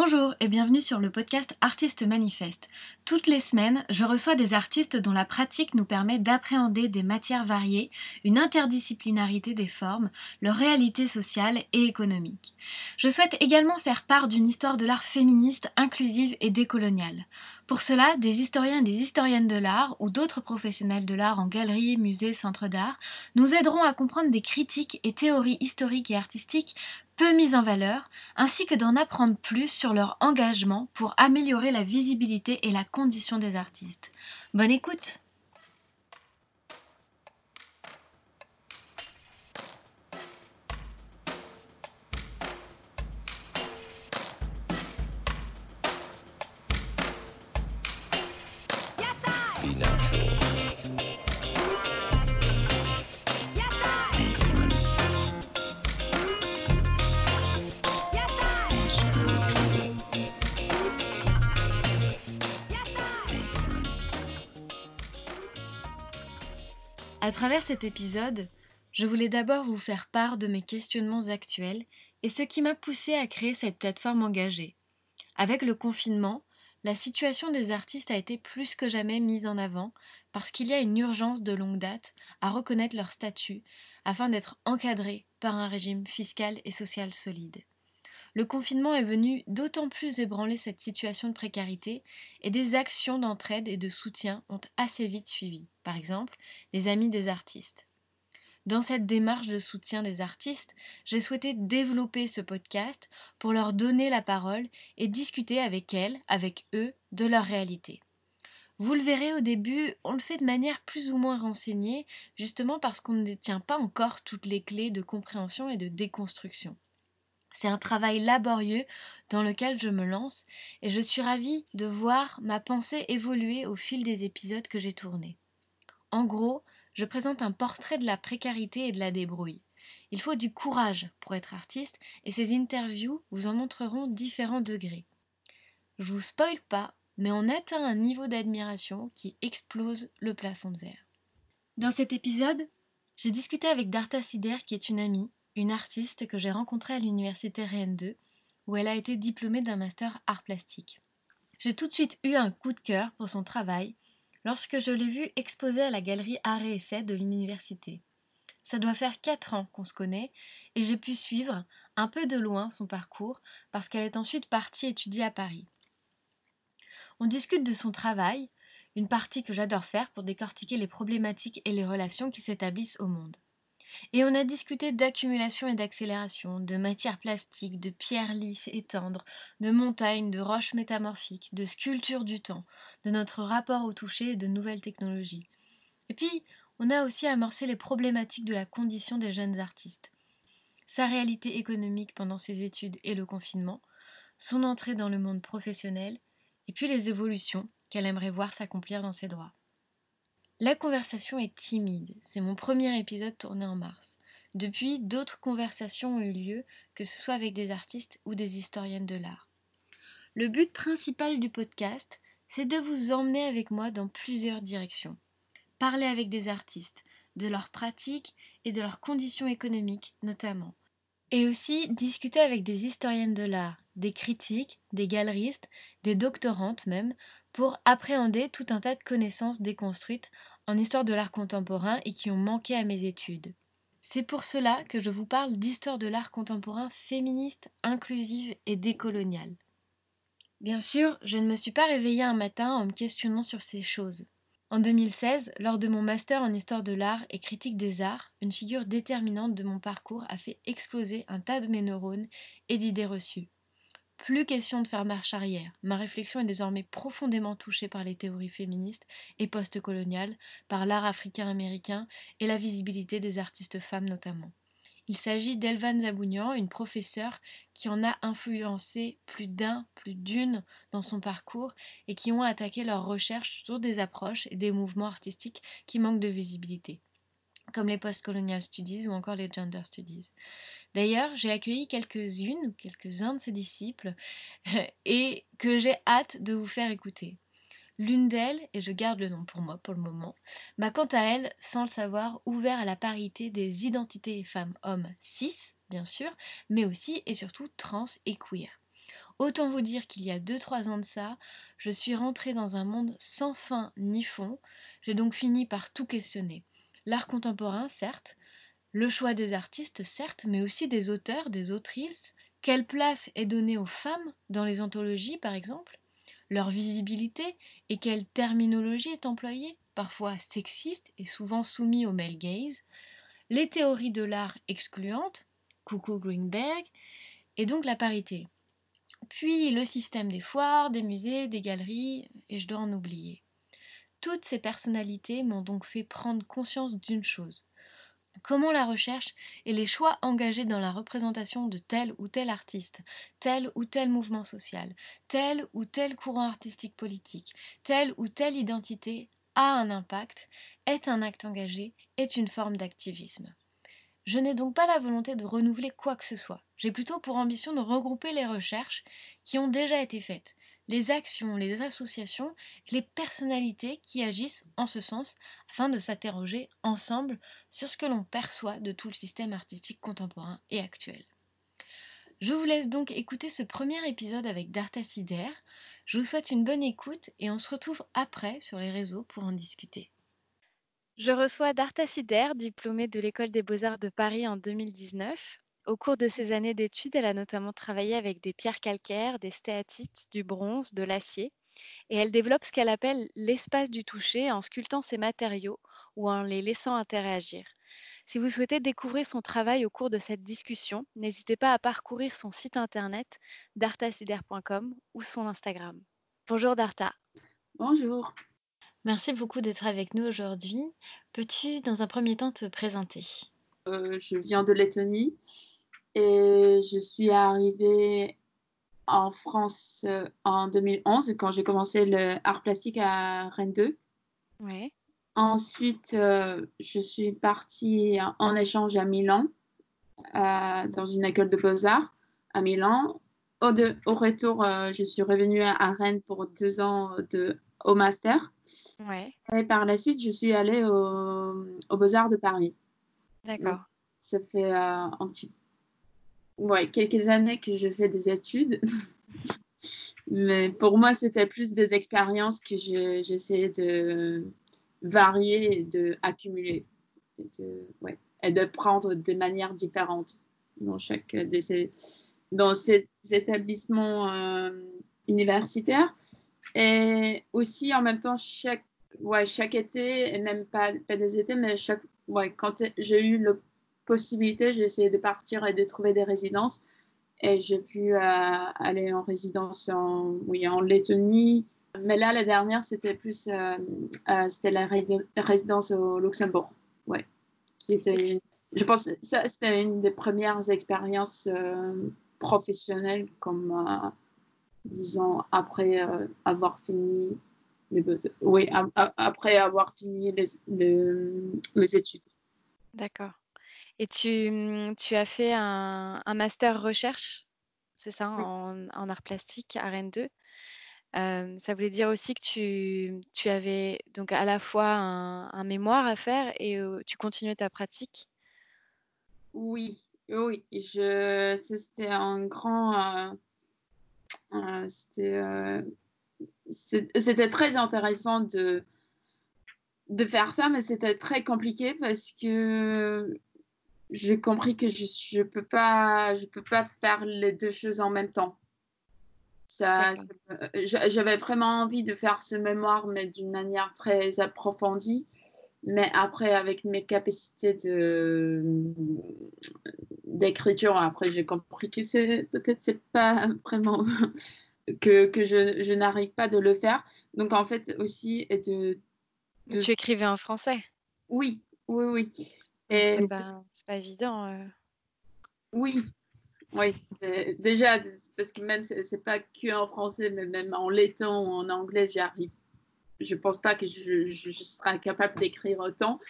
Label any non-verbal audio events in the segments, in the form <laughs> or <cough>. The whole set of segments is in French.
Bonjour et bienvenue sur le podcast Artistes Manifeste. Toutes les semaines, je reçois des artistes dont la pratique nous permet d'appréhender des matières variées, une interdisciplinarité des formes, leur réalité sociale et économique. Je souhaite également faire part d'une histoire de l'art féministe, inclusive et décoloniale. Pour cela, des historiens et des historiennes de l'art ou d'autres professionnels de l'art en galeries, musées, centres d'art nous aideront à comprendre des critiques et théories historiques et artistiques peu mises en valeur, ainsi que d'en apprendre plus sur leur engagement pour améliorer la visibilité et la condition des artistes. Bonne écoute À travers cet épisode, je voulais d'abord vous faire part de mes questionnements actuels et ce qui m'a poussé à créer cette plateforme engagée. Avec le confinement, la situation des artistes a été plus que jamais mise en avant parce qu'il y a une urgence de longue date à reconnaître leur statut afin d'être encadrés par un régime fiscal et social solide. Le confinement est venu d'autant plus ébranler cette situation de précarité et des actions d'entraide et de soutien ont assez vite suivi. Par exemple, les amis des artistes. Dans cette démarche de soutien des artistes, j'ai souhaité développer ce podcast pour leur donner la parole et discuter avec elles, avec eux, de leur réalité. Vous le verrez au début, on le fait de manière plus ou moins renseignée, justement parce qu'on ne détient pas encore toutes les clés de compréhension et de déconstruction. C'est un travail laborieux dans lequel je me lance et je suis ravie de voir ma pensée évoluer au fil des épisodes que j'ai tournés. En gros, je présente un portrait de la précarité et de la débrouille. Il faut du courage pour être artiste et ces interviews vous en montreront différents degrés. Je vous spoile pas, mais on atteint un niveau d'admiration qui explose le plafond de verre. Dans cet épisode, j'ai discuté avec Darta Sider qui est une amie une artiste que j'ai rencontrée à l'université Rennes 2, où elle a été diplômée d'un master art plastique. J'ai tout de suite eu un coup de cœur pour son travail lorsque je l'ai vue exposer à la galerie Art et Essai de l'université. Ça doit faire quatre ans qu'on se connaît et j'ai pu suivre un peu de loin son parcours parce qu'elle est ensuite partie étudier à Paris. On discute de son travail, une partie que j'adore faire pour décortiquer les problématiques et les relations qui s'établissent au monde. Et on a discuté d'accumulation et d'accélération, de matières plastiques, de pierres lisses et tendres, de montagnes, de roches métamorphiques, de sculptures du temps, de notre rapport au toucher et de nouvelles technologies. Et puis, on a aussi amorcé les problématiques de la condition des jeunes artistes. Sa réalité économique pendant ses études et le confinement, son entrée dans le monde professionnel, et puis les évolutions qu'elle aimerait voir s'accomplir dans ses droits. La conversation est timide. C'est mon premier épisode tourné en mars. Depuis, d'autres conversations ont eu lieu, que ce soit avec des artistes ou des historiennes de l'art. Le but principal du podcast, c'est de vous emmener avec moi dans plusieurs directions. Parler avec des artistes, de leurs pratiques et de leurs conditions économiques notamment. Et aussi discuter avec des historiennes de l'art, des critiques, des galeristes, des doctorantes même, pour appréhender tout un tas de connaissances déconstruites en histoire de l'art contemporain et qui ont manqué à mes études. C'est pour cela que je vous parle d'histoire de l'art contemporain féministe, inclusive et décoloniale. Bien sûr, je ne me suis pas réveillée un matin en me questionnant sur ces choses. En 2016, lors de mon master en histoire de l'art et critique des arts, une figure déterminante de mon parcours a fait exploser un tas de mes neurones et d'idées reçues. Plus question de faire marche arrière. Ma réflexion est désormais profondément touchée par les théories féministes et postcoloniales, par l'art africain-américain et la visibilité des artistes femmes notamment. Il s'agit d'Elvan Zabounian, une professeure qui en a influencé plus d'un, plus d'une dans son parcours et qui ont attaqué leurs recherches sur des approches et des mouvements artistiques qui manquent de visibilité, comme les postcolonial studies ou encore les gender studies. D'ailleurs, j'ai accueilli quelques-unes ou quelques-uns de ses disciples <laughs> et que j'ai hâte de vous faire écouter. L'une d'elles, et je garde le nom pour moi pour le moment, m'a quant à elle, sans le savoir, ouvert à la parité des identités femmes-hommes cis, bien sûr, mais aussi et surtout trans et queer. Autant vous dire qu'il y a 2-3 ans de ça, je suis rentrée dans un monde sans fin ni fond. J'ai donc fini par tout questionner. L'art contemporain, certes, le choix des artistes, certes, mais aussi des auteurs, des autrices. Quelle place est donnée aux femmes dans les anthologies, par exemple? Leur visibilité et quelle terminologie est employée, parfois sexiste et souvent soumis au male gaze Les théories de l'art excluantes, coucou Greenberg, et donc la parité puis le système des foires, des musées, des galeries, et je dois en oublier. Toutes ces personnalités m'ont donc fait prendre conscience d'une chose. Comment la recherche et les choix engagés dans la représentation de tel ou tel artiste, tel ou tel mouvement social, tel ou tel courant artistique politique, telle ou telle identité a un impact, est un acte engagé, est une forme d'activisme. Je n'ai donc pas la volonté de renouveler quoi que ce soit. J'ai plutôt pour ambition de regrouper les recherches qui ont déjà été faites, les actions, les associations, les personnalités qui agissent en ce sens afin de s'interroger ensemble sur ce que l'on perçoit de tout le système artistique contemporain et actuel. Je vous laisse donc écouter ce premier épisode avec Darta Sider. Je vous souhaite une bonne écoute et on se retrouve après sur les réseaux pour en discuter. Je reçois Darta Sider, diplômée de l'École des Beaux-Arts de Paris en 2019. Au cours de ses années d'études, elle a notamment travaillé avec des pierres calcaires, des stéatites, du bronze, de l'acier, et elle développe ce qu'elle appelle l'espace du toucher en sculptant ces matériaux ou en les laissant interagir. Si vous souhaitez découvrir son travail au cours de cette discussion, n'hésitez pas à parcourir son site internet dartasider.com ou son Instagram. Bonjour Darta. Bonjour. Merci beaucoup d'être avec nous aujourd'hui. Peux-tu, dans un premier temps, te présenter? Euh, Je viens de Lettonie et je suis arrivée en France euh, en 2011 quand j'ai commencé le art plastique à Rennes 2. Ouais. Ensuite, euh, je suis partie en échange à Milan, dans une école de beaux-arts à Milan. Au, au retour, je suis revenue à Rennes pour deux ans de, au master. Ouais. Et par la suite, je suis allée au, au Beaux-Arts de Paris. D'accord. Ça fait euh, un petit... ouais, quelques années que je fais des études. Mais pour moi, c'était plus des expériences que j'essayais de varier et d'accumuler. Et de, ouais, de prendre de manières différentes dans chaque de ces, dans ces établissements euh, universitaires. Et aussi, en même temps, chaque, ouais, chaque été, et même pas, pas des étés, mais chaque, ouais, quand j'ai eu la possibilité, j'ai essayé de partir et de trouver des résidences. Et j'ai pu euh, aller en résidence en, Lettonie. Mais là, la dernière, c'était plus, euh, euh, c'était la résidence au Luxembourg. Ouais. Qui était, je pense, ça, c'était une des premières expériences professionnelles comme, disons, après avoir fini les oui, après avoir fini les, études. D'accord. Et tu, tu, as fait un, un master recherche, c'est ça, en, en, art plastique à Rennes 2. Euh, ça voulait dire aussi que tu, tu, avais donc à la fois un, un mémoire à faire et euh, tu continuais ta pratique Oui, oui. C'était un grand euh, euh, c'était très intéressant de, de faire ça, mais c'était très compliqué parce que j'ai compris que je ne peux, pas, je peux pas faire les deux choses en même temps. Ça, j'avais vraiment envie de faire ce mémoire, mais d'une manière très approfondie. Mais après, avec mes capacités de d'écriture, après j'ai compris que c'est peut-être c'est pas vraiment <laughs> que, que je, je n'arrive pas de le faire. Donc en fait aussi de, de... Tu écrivais en français? Oui, oui, oui. Et c'est pas, pas évident. Euh... Oui, oui. déjà parce que même c'est pas que en français, mais même en letton ou en anglais, j'y arrive je pense pas que je, je, serai capable d'écrire autant.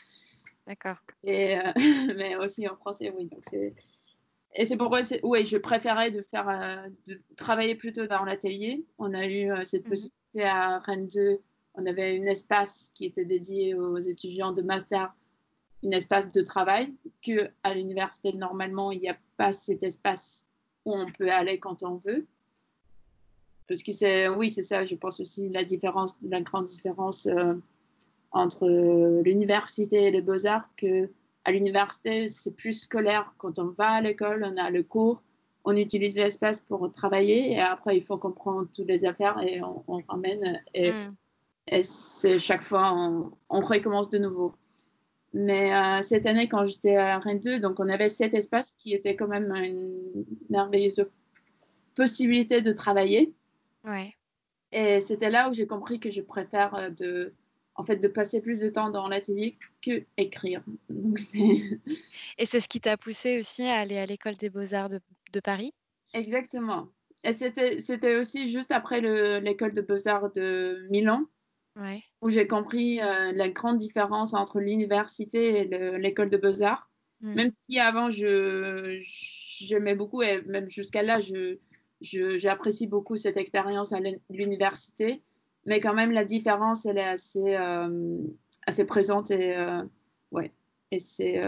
D'accord. Et euh, <laughs> mais aussi en français, oui. Donc c'est et c'est pourquoi oui, je préférais de faire euh, de travailler plutôt dans l'atelier. On a eu euh, cette mhm. possibilité à Rennes 2. On avait un espace qui était dédié aux étudiants de master, un espace de travail que à l'université normalement il n'y a pas cet espace où on peut aller quand on veut. parce que c'est, oui, c'est ça, je pense aussi la différence, la grande différence euh, entre l'université et les beaux-arts, que à l'université, c'est plus scolaire. Quand on va à l'école, on a le cours, on utilise l'espace pour travailler et après, il faut comprendre toutes les affaires et on, ramène. Et, mm. et c'est chaque fois, on, on, recommence de nouveau. Mais euh, cette année, quand j'étais à Rennes 2, donc on avait cet espace qui était quand même une merveilleuse possibilité de travailler. Ouais. Et c'était là où j'ai compris que je préfère euh, de, en fait, de passer plus de temps dans l'atelier que écrire. <laughs> Et c'est ce qui t'a poussé aussi à aller à l'école des beaux-arts de, de, Paris? Exactement. Et c'était aussi juste après l'école de beaux-arts de Milan. Ouais. Où j'ai compris euh, la grande différence entre l'université et l'école de beaux-arts. Mm. Même si avant, j'aimais beaucoup, et même jusqu'à là, je, j'apprécie beaucoup cette expérience à l'université, mais quand même la différence elle est assez euh, assez présente et euh, ouais et c'est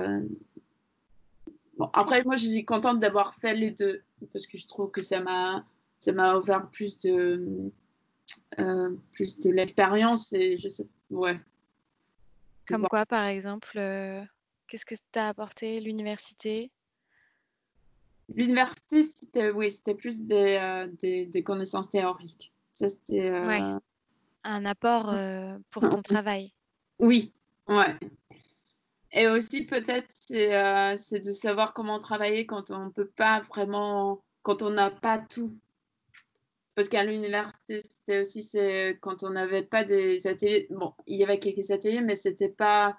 bon après moi je suis contente d'avoir fait les deux parce que je trouve que ça m'a ça m'a offert plus de plus de l'expérience et je sais ouais comme quoi par exemple qu'est-ce que t'as apporté l'université? L'université, c'était oui, c'était plus des, euh, des, des, connaissances théoriques. Ça, c'était. Euh... Un apport euh, pour ton travail. Oui, ouais. Et aussi, peut-être, c'est euh, de savoir comment travailler quand on ne peut pas vraiment. quand on n'a pas tout. Parce qu'à l'université, c'était aussi quand on n'avait pas des ateliers. Bon, il y avait quelques ateliers, mais c'était pas.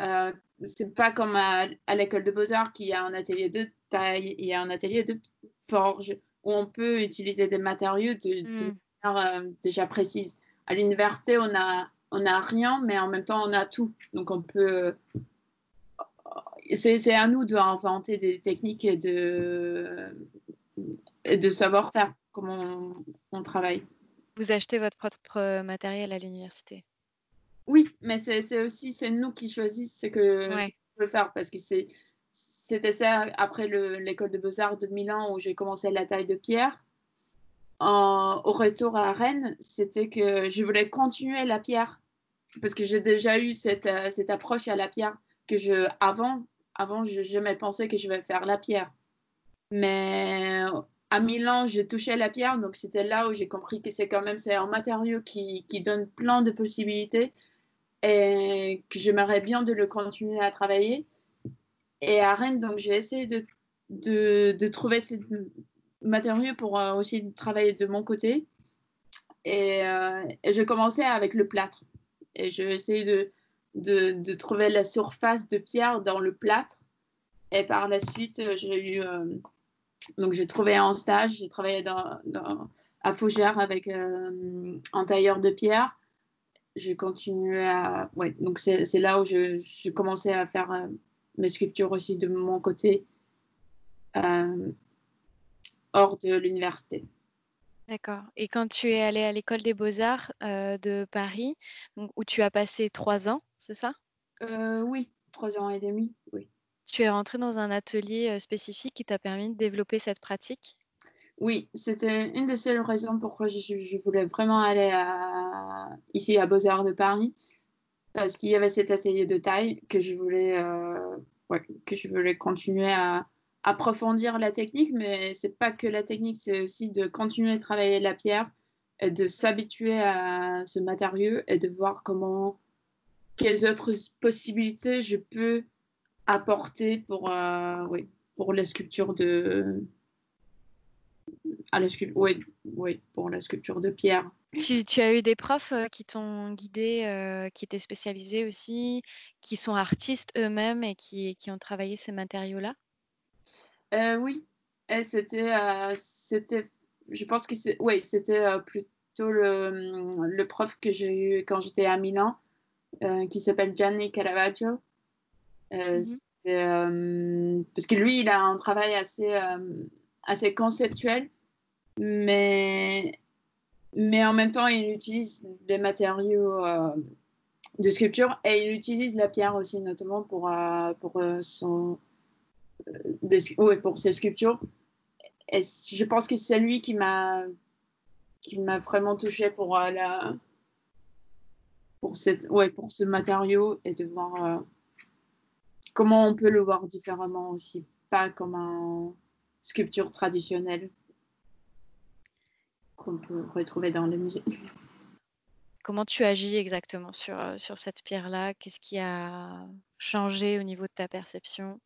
Euh, c'est pas comme à, à l'école de beaux-arts qui a un atelier de taille, il y a un atelier de forge où on peut utiliser des matériaux de, mm. manière euh, déjà précise. À l'université, on a, on a rien, mais en même temps, on a tout. Donc, on peut. C'est à nous d'inventer des techniques et de, et de savoir faire comment on, on travaille. Vous achetez votre propre matériel à l'université? Oui, mais c'est aussi c'est nous qui choisissons ce que ouais. je veux faire parce que c'est c'était ça après l'école de beaux-arts de Milan où j'ai commencé la taille de pierre. au retour à Rennes, c'était que je voulais continuer la pierre parce que j'ai déjà eu cette, cette, approche à la pierre que je avant avant je jamais pensé que je vais faire la pierre. Mais à Milan, j'ai touché la pierre, donc c'était là où j'ai compris que c'est quand même c'est un matériau qui, qui donne plein de possibilités et que j'aimerais bien de le continuer à travailler. Et à Rennes, donc j'ai essayé de, de, de, trouver ces matériaux pour euh, aussi travailler de mon côté. Et, euh, et j'ai commencé avec le plâtre. Et j'ai essayé de, de, de, trouver la surface de pierre dans le plâtre. Et par la suite, j'ai eu. Euh, donc j'ai trouvé un stage, j'ai travaillé dans, dans, à Fougères avec euh, un tailleur de pierre. J'ai continué à. Ouais, donc c'est là où j'ai commencé à faire euh, mes sculptures aussi de mon côté euh, hors de l'université. D'accord. Et quand tu es allé à l'école des beaux-arts de Paris, donc, où tu as passé trois ans, c'est ça? Oui, trois ans et demi, oui. Tu es rentré dans un atelier spécifique qui t'a permis de développer cette pratique? Oui, c'était une des seules raisons pourquoi je, voulais vraiment aller ici à Beaux-Arts de Paris, parce qu'il y avait cet atelier de taille que je voulais, que je voulais continuer à approfondir la technique, mais c'est pas que la technique, c'est aussi de continuer à travailler la pierre, et de s'habituer à ce matériau et de voir comment, quelles autres possibilités je peux apporter pour, euh, oui, pour la sculpture de, à la sculpture, oui, oui, pour la sculpture de pierre. Tu, tu, as eu des profs euh, qui t'ont guidé, euh, qui étaient spécialisés aussi, qui sont artistes eux-mêmes et qui, qui, ont travaillé ces matériaux-là? Euh, Oui, c'était, c'était, je pense que c'est, oui, c'était plutôt le, le, prof que j'ai eu quand j'étais à Milan, qui s'appelle Gianni Caravaggio. Mm -hmm. parce que lui, il a un travail assez, assez conceptuel, mais mais en même temps, il utilise des matériaux euh, de sculpture et il utilise la pierre aussi, notamment pour, euh, pour, euh, son, des, ouais, pour ses sculptures. Et je pense que c'est lui qui m'a qui m'a vraiment touchée pour la pour cette ouais pour ce matériau et de voir comment on peut le voir différemment aussi, pas comme un sculpture traditionnelle qu'on peut retrouver dans le musée. Comment tu agis exactement sur, euh, sur cette pierre-là? Qu'est-ce qui a changé au niveau de ta perception?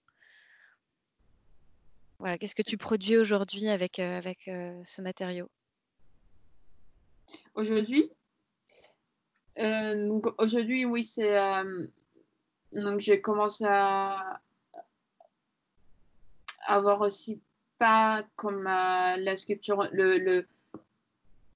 Voilà, Qu'est-ce que tu produis aujourd'hui avec, euh, avec euh, ce matériau? Aujourd'hui? Aujourd'hui, oui, c'est. Donc, j'ai commencé à avoir aussi pas comme la sculpture, le, le,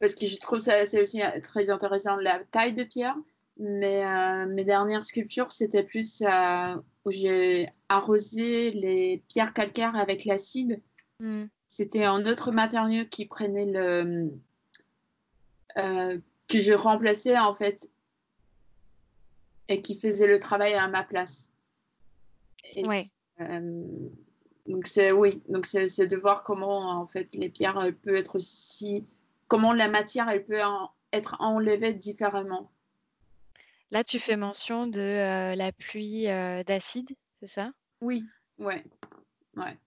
parce que je trouve ça c'est aussi très intéressant la taille de pierre. Mais euh, mes dernières sculptures, c'était plus euh, où j'ai arrosé les pierres calcaires avec l'acide. Hmm. C'était un autre matériau qui prenait le. Euh, que je remplaçais en fait et qui faisait le travail à ma place. donc c'est oui, donc c'est de voir comment en fait les pierres peuvent être aussi comment la matière elle peut être enlevée différemment. Là, tu fais mention de euh, la pluie euh, d'acide, c'est ça? Oui, ouais, ouais.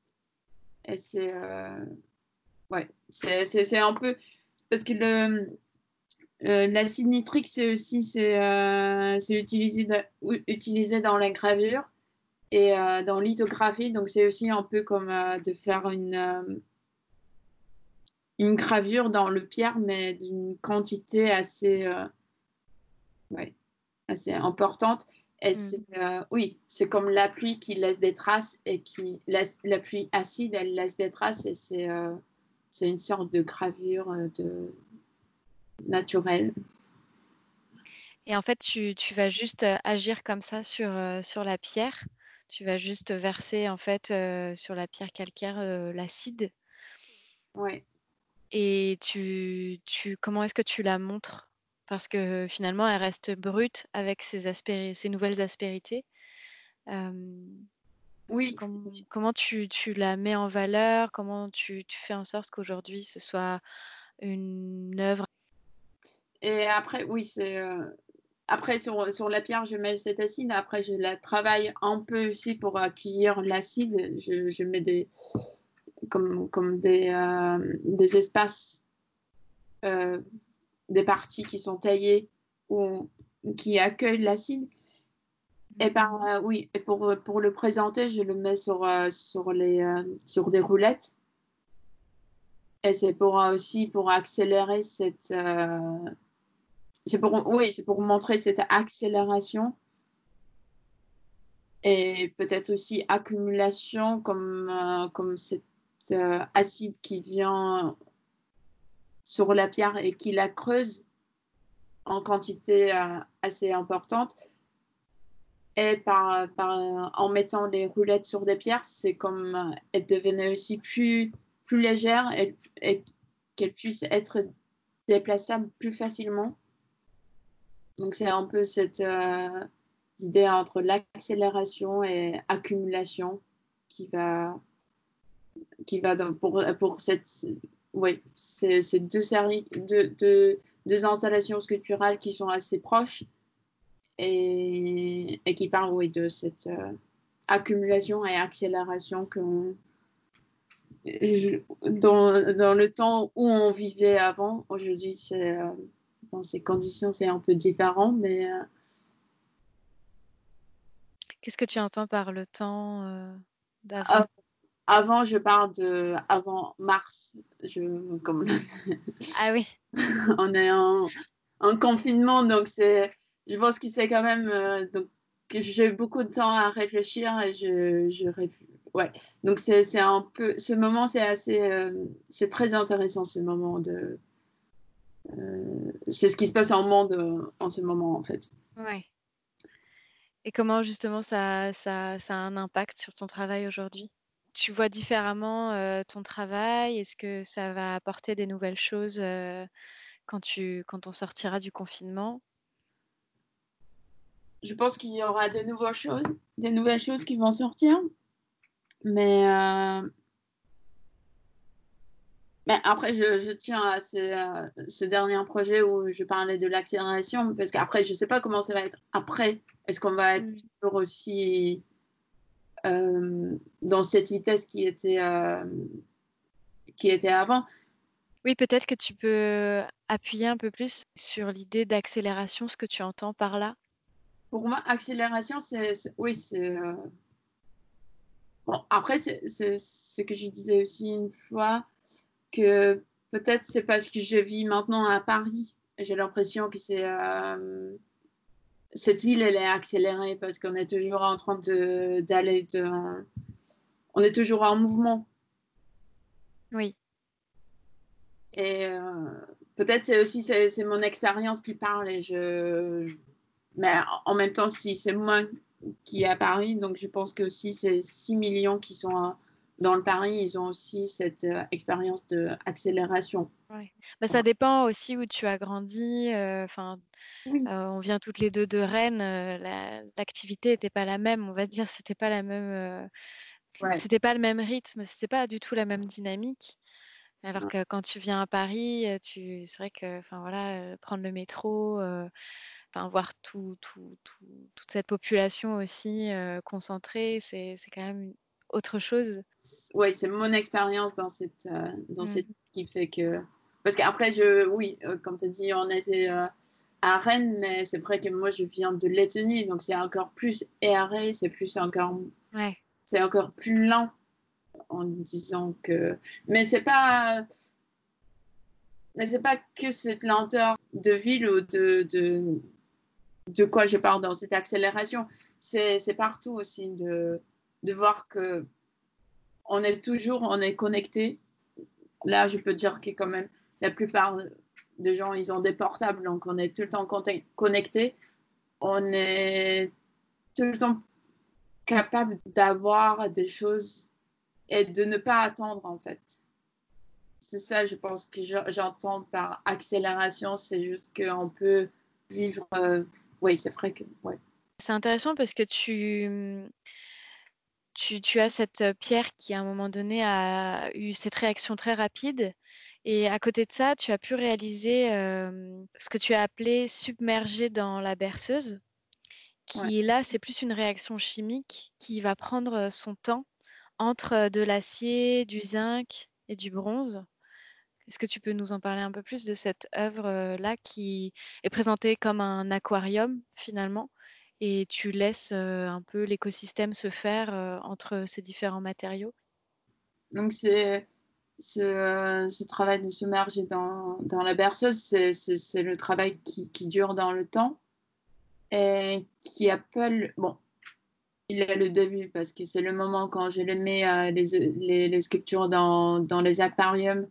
Et c'est, euh, ouais, c'est, un peu parce que le l'acide nitrique, c'est aussi c'est, utilisé, utilisé dans la gravure et dans lithographie, donc c'est aussi un peu comme de faire une une gravure dans le pierre, mais d'une quantité assez, euh, ouais, assez importante. Et mm. euh, oui, c'est comme la pluie qui laisse des traces et qui laisse la pluie acide, elle laisse des traces et c'est euh, c'est une sorte de gravure de naturelle. Et en fait, tu, tu, vas juste agir comme ça sur, sur la pierre. Tu vas juste verser en fait sur la pierre calcaire l'acide. Ouais. Et tu, tu, comment est-ce que tu la montres? Parce que finalement, elle reste brute avec ses, ses nouvelles aspérités. oui. comment tu, tu, la mets en valeur? Comment tu, tu fais en sorte qu'aujourd'hui, ce soit une œuvre Et après, oui, c'est. Après, sur, sur, la pierre, je mets cet acide. Après, je la travaille un peu aussi pour accueillir l'acide. Je, je, mets des, comme, comme des, euh, des espaces, euh, des parties qui sont taillées ou qui accueillent l'acide. Et par, euh, oui, et pour, pour le présenter, je le mets sur, sur, les, sur des roulettes. Et c'est pour aussi pour accélérer cette. C'est pour, oui, c'est pour montrer cette accélération et peut-être aussi accumulation comme, comme cette euh, acide qui vient sur la pierre et qui la creuse en quantité euh, assez importante. Et par, en mettant des roulettes sur des pierres, c'est comme euh, elle devenait aussi plus, plus légère et, et qu'elle puisse être déplaçable plus facilement. Donc c'est un peu cette idée entre l'accélération et accumulation qui va qui va pour, pour cette, oui, ces, deux séries, deux, deux, installations sculpturales qui sont assez proches et, et qui parlent oui, de cette euh, accumulation et accélération que dans, dans, le temps où on vivait avant. Aujourd'hui, euh, dans ces conditions, c'est un peu différent, mais. Euh, Qu'est-ce que tu entends par le temps d'avant? Ah, avant, je parle de avant mars. Je, comme ah oui. <laughs> on est en, en, confinement, donc c'est, je pense que c'est quand même euh, donc que j'ai beaucoup de temps à réfléchir et je, je ouais. Donc c'est, un peu, ce moment c'est assez, euh, c'est très intéressant ce moment de, euh, c'est ce qui se passe en monde en ce moment en fait. Ouais. Et comment justement ça, ça, ça a un impact sur ton travail aujourd'hui? Tu vois différemment euh, ton travail? Est-ce que ça va apporter des nouvelles choses euh, quand, tu, quand on sortira du confinement? Je pense qu'il y aura des nouvelles choses, des nouvelles choses qui vont sortir. Mais euh, Mais après, je, je tiens à ce, ce, dernier projet où je parlais de l'accélération, parce qu'après, je ne sais pas comment ça va être après. Est-ce qu'on va être mm. toujours aussi euh, dans cette vitesse qui était, euh, qui était avant? Oui, peut-être que tu peux appuyer un peu plus sur l'idée d'accélération, ce que tu entends par là. Pour moi, accélération, c'est oui, c'est euh, bon. Après, c'est ce que je disais aussi une fois que peut-être c'est parce que je vis maintenant à Paris. J'ai l'impression que c'est euh, cette ville, elle est accélérée parce qu'on est toujours en train d'aller de, on est toujours en mouvement. Oui. Et euh, peut-être c'est aussi c'est mon expérience qui parle et je, mais en même temps si c'est moi qui est à Paris, donc je pense que aussi c'est 6 millions qui sont dans le Paris, ils ont aussi cette euh, expérience d'accélération. Ouais. Bah, ça dépend aussi où tu as grandi. Euh, euh, on vient toutes les deux de Rennes. L'activité n'était pas la même, on va dire. C'était pas la même. C'était pas le même rythme. C'était pas du tout la même dynamique. Alors que quand tu viens à Paris, tu, c'est vrai que, enfin voilà, prendre le métro, enfin voir tout, tout, tout, toute cette population aussi concentrée, c'est quand même autre chose Oui, c'est mon expérience dans cette, euh, dans mm. cette qui fait que. Parce qu'après, je, oui, euh, comme tu as dit, on était euh, à Rennes, mais c'est vrai que moi, je viens de Lettonie, donc c'est encore plus erré, c'est plus encore. Ouais. C'est encore plus lent en disant que. Mais c'est pas. Mais c'est pas que cette lenteur de ville ou de, de, de quoi je parle dans cette accélération. C'est partout aussi de de voir que on est toujours, on est connecté. Là, je peux dire que quand même, la plupart des gens, ils ont des portables, donc on est tout le temps connecté. On est tout le temps capable d'avoir des choses et de ne pas attendre, en fait. C'est ça, je pense, que j'entends par accélération. C'est juste qu'on peut vivre. Euh, oui, c'est vrai que. Ouais. C'est intéressant parce que tu tu, as cette pierre qui, à un moment donné, a eu cette réaction très rapide. Et à côté de ça, tu as pu réaliser euh, ce que tu as appelé submerger dans la berceuse, qui là, c'est plus une réaction chimique qui va prendre son temps entre de l'acier, du zinc et du bronze. Est-ce que tu peux nous en parler un peu plus de cette œuvre-là qui est présentée comme un aquarium finalement? Et tu laisses un peu l'écosystème se faire entre ces différents matériaux? Donc c'est ce, travail de submerger dans, dans la berceuse, c'est le travail qui, dure dans le temps et qui appelle, bon, il est le début parce que c'est le moment quand je les mets les, les, sculptures dans, les aquariums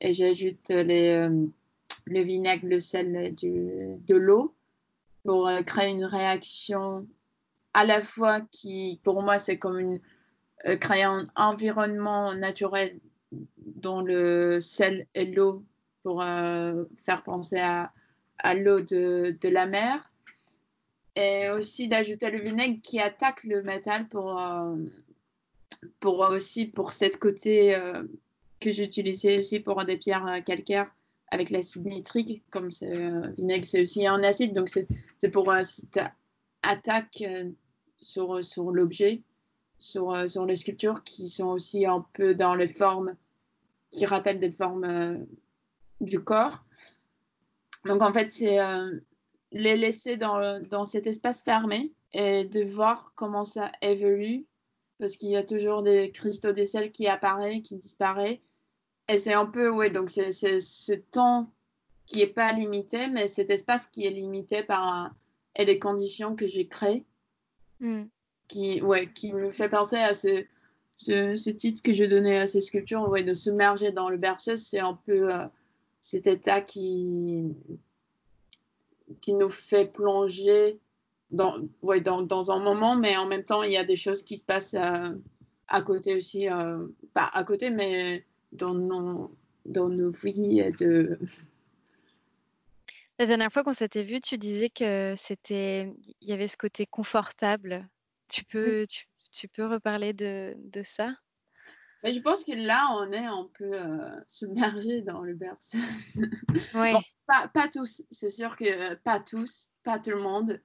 et j'ajoute le vinaigre, le sel, de l'eau pour euh, créer une réaction à la fois qui, pour moi, c'est comme euh, créer un environnement naturel dont le sel et l'eau pour euh, faire penser à, à l'eau de, de, la mer. Et aussi d'ajouter le vinaigre qui attaque le métal pour, pour aussi pour cette côté que j'utilisais aussi pour des pierres calcaires avec l'acide nitrique, comme euh, vinaigre, c'est aussi un acide, donc c'est pour un attaque euh, sur, l'objet, sur, euh, sur les sculptures qui sont aussi un peu dans les formes, qui rappellent des formes du corps. Donc en fait, c'est les laisser dans cet espace fermé et de voir comment ça évolue, parce qu'il y a toujours des cristaux de sel qui apparaissent, qui disparaissent, et c'est un peu, ouais, donc c'est ce temps qui n'est pas limité, mais cet espace qui est limité par et les conditions que j'ai créées, mm. qui, ouais, qui me fait penser à ce, ce, titre que je donnais à ces sculptures, ouais, de submerger dans le berceau, c'est un peu euh, cet état qui, qui nous fait plonger dans, ouais, dans, dans, un moment, mais en même temps, il y a des choses qui se passent euh, à côté aussi, euh, pas à côté, mais dans nos, dans nos vies de... La dernière fois qu'on s'était vu, tu disais que c'était, il y avait ce côté confortable. Tu peux, tu, tu peux reparler de, de ça? Mais je pense que là, on est un peu euh, submergé dans le berceau. <laughs> Ouais. Bon, pas, pas tous, c'est sûr que pas tous, pas tout le monde.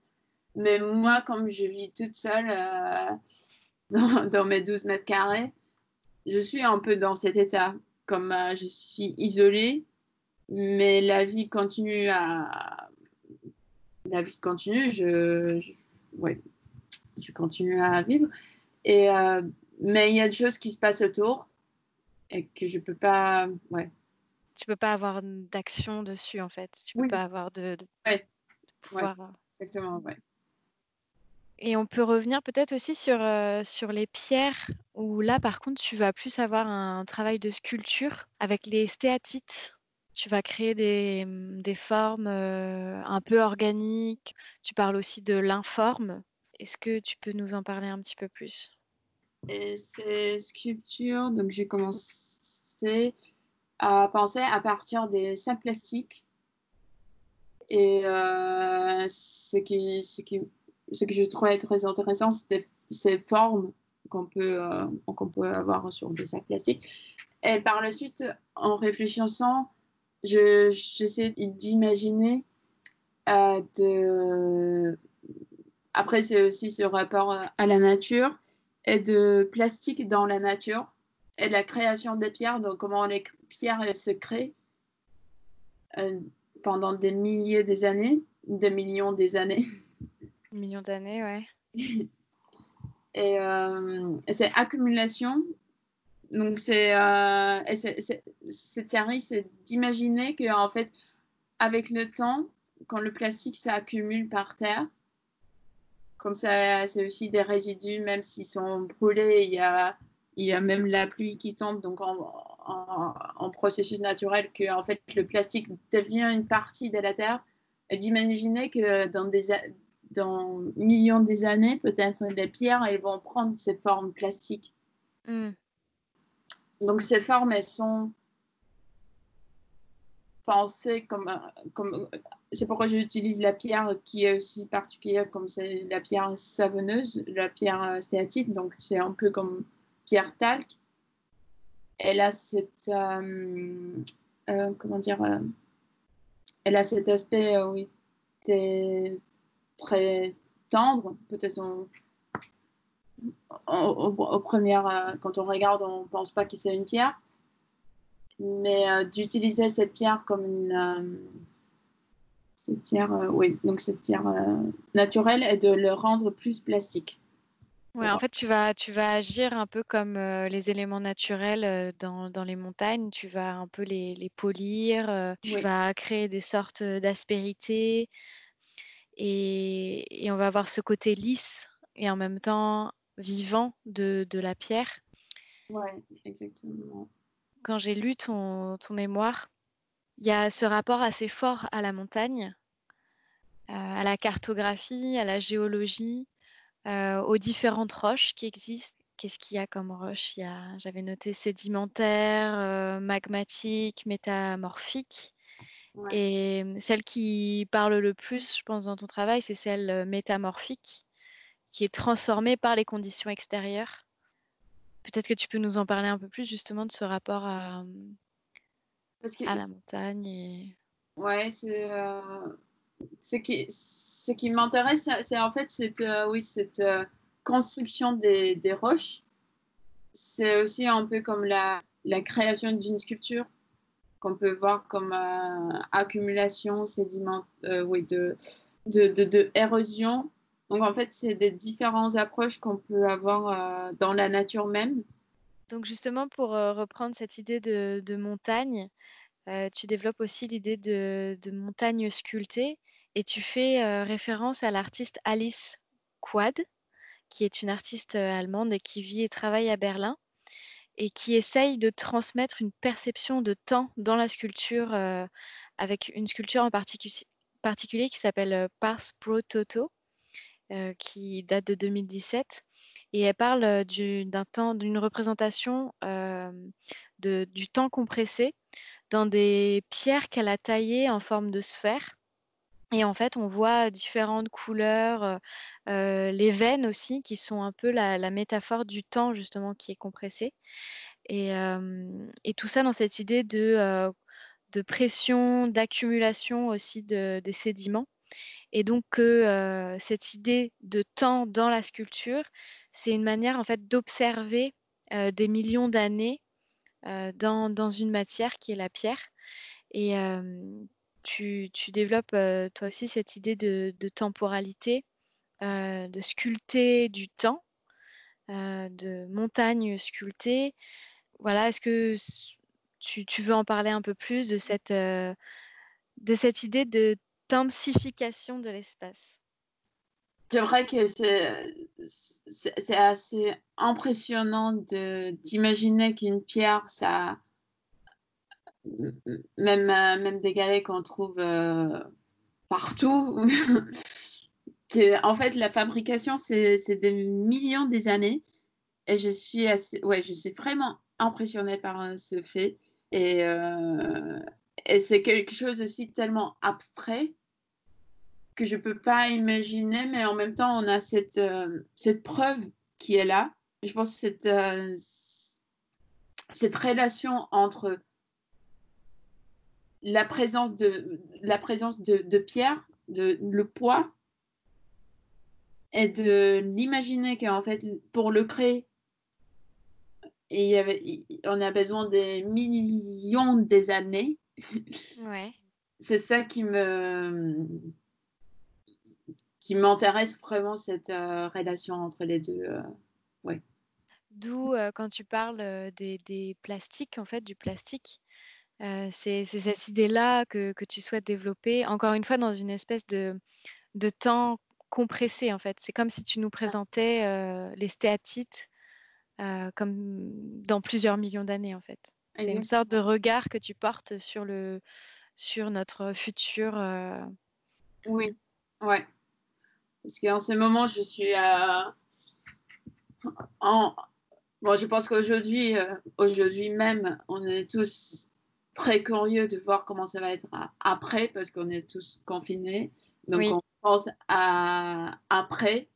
Mais moi, comme je vis toute seule euh, <laughs> dans, dans mes 12 mètres carrés, je suis un peu dans cet état. Comme euh, je suis isolée, mais la vie continue à. La vie continue, je, je- ouais, je continue à vivre. Et, euh, mais il y a des choses qui se passent autour et que je peux pas. Ouais. Tu peux pas avoir d'action dessus en fait. Tu peux Oui. pas avoir de, de- Ouais. de pouvoir. euh. Exactement, ouais. Et on peut revenir peut-être aussi sur, euh, sur les pierres, où là par contre tu vas plus avoir un travail de sculpture avec les stéatites. Tu vas créer des, des formes euh, un peu organiques. Tu parles aussi de l'informe. Est-ce que tu peux nous en parler un petit peu plus? Et ces sculptures, donc j'ai commencé à penser à partir des sacs plastiques. Et euh, ce, qui, ce, qui, ce que je trouvais très intéressant, c'était ces formes qu'on peut, euh, qu'on peut avoir sur des sacs plastiques. Et par la suite, en réfléchissant, je, j'essaie d'imaginer euh, de... Après, c'est aussi ce rapport à la nature et de plastique dans la nature et la création des pierres, donc comment les pierres se créent euh, pendant des milliers des années, des millions des années. <laughs> Millions d'années, ouais. <laughs> Et, euh, et c'est accumulation. Donc, c'est, euh, cette série, c'est d'imaginer que, en fait, avec le temps, quand le plastique s'accumule par terre, comme ça, c'est aussi des résidus, même s'ils sont brûlés, il y a, il y a même la pluie qui tombe, donc en, en, en processus naturel, que en fait le plastique devient une partie de la terre. Et d'imaginer que dans des dans millions des années, peut-être les pierres, elles vont prendre ces formes plastiques. Hmm. Donc ces formes, elles sont pensées comme, comme c'est pourquoi j'utilise la pierre qui est aussi particulière, comme c'est la pierre savonneuse, la pierre stéatite, donc c'est un peu comme pierre talc. Elle a cette, euh, euh, comment dire, euh, elle a cet aspect, oui, t'es très tendre, peut-être on- au, premier, euh, quand on regarde, on pense pas que c'est une pierre, mais euh, d'utiliser cette pierre comme une, euh, cette pierre, euh, oui, donc cette pierre naturelle et de le rendre plus plastique. Ouais, en fait, tu vas, tu vas agir un peu comme les éléments naturels dans, dans les montagnes. Tu vas un peu les, les polir, tu Oui. vas créer des sortes d'aspérités et, et on va avoir ce côté lisse et en même temps vivant de, de la pierre. Ouais, exactement. Quand j'ai lu ton, ton mémoire, il y a ce rapport assez fort à la montagne, euh, à la cartographie, à la géologie, euh, aux différentes roches qui existent. Qu'est-ce qu'il y a comme roche? J'avais noté sédimentaire, euh, magmatique, métamorphique. Ouais. Et celle qui parle le plus, je pense, dans ton travail, c'est celle euh, métamorphique, qui est transformée par les conditions extérieures. Peut-être que tu peux nous en parler un peu plus justement de ce rapport à, Parce que à la montagne. Et... Ouais, c'est euh, ce qui ce qui m'intéresse, c'est- c'est en fait cette euh, oui cette euh, construction des, des roches. C'est aussi un peu comme la la création d'une sculpture qu'on peut voir comme euh, accumulation sédiment euh, oui de de, de de érosion. Donc en fait, c'est des différentes approches qu'on peut avoir euh, dans la nature même. Donc justement, pour reprendre cette idée de, de montagne, tu développes aussi l'idée de, de montagne sculptée et tu fais référence à l'artiste Alice Quad, qui est une artiste allemande et qui vit et travaille à Berlin et qui essaye de transmettre une perception de temps dans la sculpture euh, avec une sculpture en particu- particulier qui s'appelle euh, Pars Pro Toto, euh, qui date de 2017. Et elle parle du- d'un temps, d'une représentation du temps compressé dans des pierres qu'elle a taillées en forme de sphère. Et en fait, on voit différentes couleurs, les veines aussi, qui sont un peu la, métaphore du temps justement qui est compressé. Et, tout ça dans cette idée de, de pression, d'accumulation aussi de, des sédiments. Et donc cette idée de temps dans la sculpture, c'est une manière en fait d'observer des millions d'années dans, dans, une matière qui est la pierre. Et tu, développes toi aussi cette idée de, temporalité, de sculpter du temps, de montagne sculptée. Voilà, est-ce que tu, tu, veux en parler un peu plus de cette, de cette idée de densification de l'espace? C'est vrai que c'est assez impressionnant d'imaginer qu'une pierre, ça, même, même des galets qu'on trouve euh, partout, <laughs> en fait, la fabrication, c'est des millions des années. Et je suis, assez, ouais, je suis vraiment impressionnée par euh, ce fait. Et, euh, c'est quelque chose aussi tellement abstrait que je peux pas imaginer, mais en même temps, on a cette, euh, cette preuve qui est là. Je pense que cette, euh, cette relation entre la présence de, la présence de, de pierre, de, le poids, et de l'imaginer qu'en fait, pour le créer, il y avait, on a besoin des millions des années. Ouais. C'est ça qui me qui m'intéresse vraiment cette euh, relation entre les deux. Euh, ouais. D'où euh, quand tu parles des, des, plastiques, en fait, du plastique, c'est cette idée-là que, que, tu souhaites développer, encore une fois, dans une espèce de, de temps compressé, en fait. C'est comme si tu nous présentais les stéatites comme dans plusieurs millions d'années, en fait. C'est une sorte de regard que tu portes sur, le, sur notre futur. Oui, ouais. Parce qu'en ce moment, je suis à... en... Bon, je pense qu'aujourd'hui, aujourd'hui même, on est tous très curieux de voir comment ça va être après, parce qu'on est tous confinés. Donc, oui. on pense à après.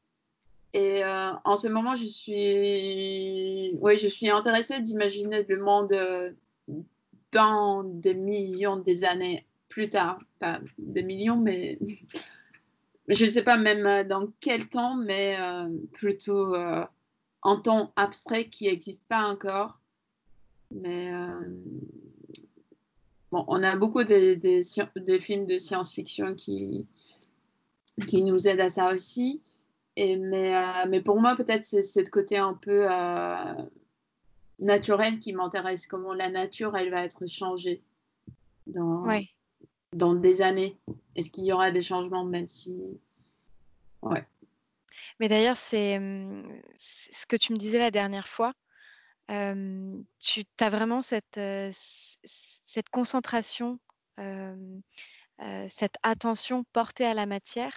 Et euh, en ce moment, je suis, oui, je suis intéressée d'imaginer le monde euh, dans des millions des années plus tard. Pas des millions, mais <laughs> je ne sais pas même euh, dans quel temps, mais euh, plutôt euh, en temps abstrait qui n'existe pas encore. Mais bon, on a beaucoup de, de, de films de science-fiction qui, qui nous aident à ça aussi. Et, mais, euh, mais pour moi, peut-être c'est ce côté un peu euh, naturel qui m'intéresse, comment la nature, elle va être changée dans, ouais. dans des années. Est-ce qu'il y aura des changements, même si. Ouais. Mais d'ailleurs, c'est ce que tu me disais la dernière fois. Euh, tu as vraiment cette, euh, cette concentration, cette attention portée à la matière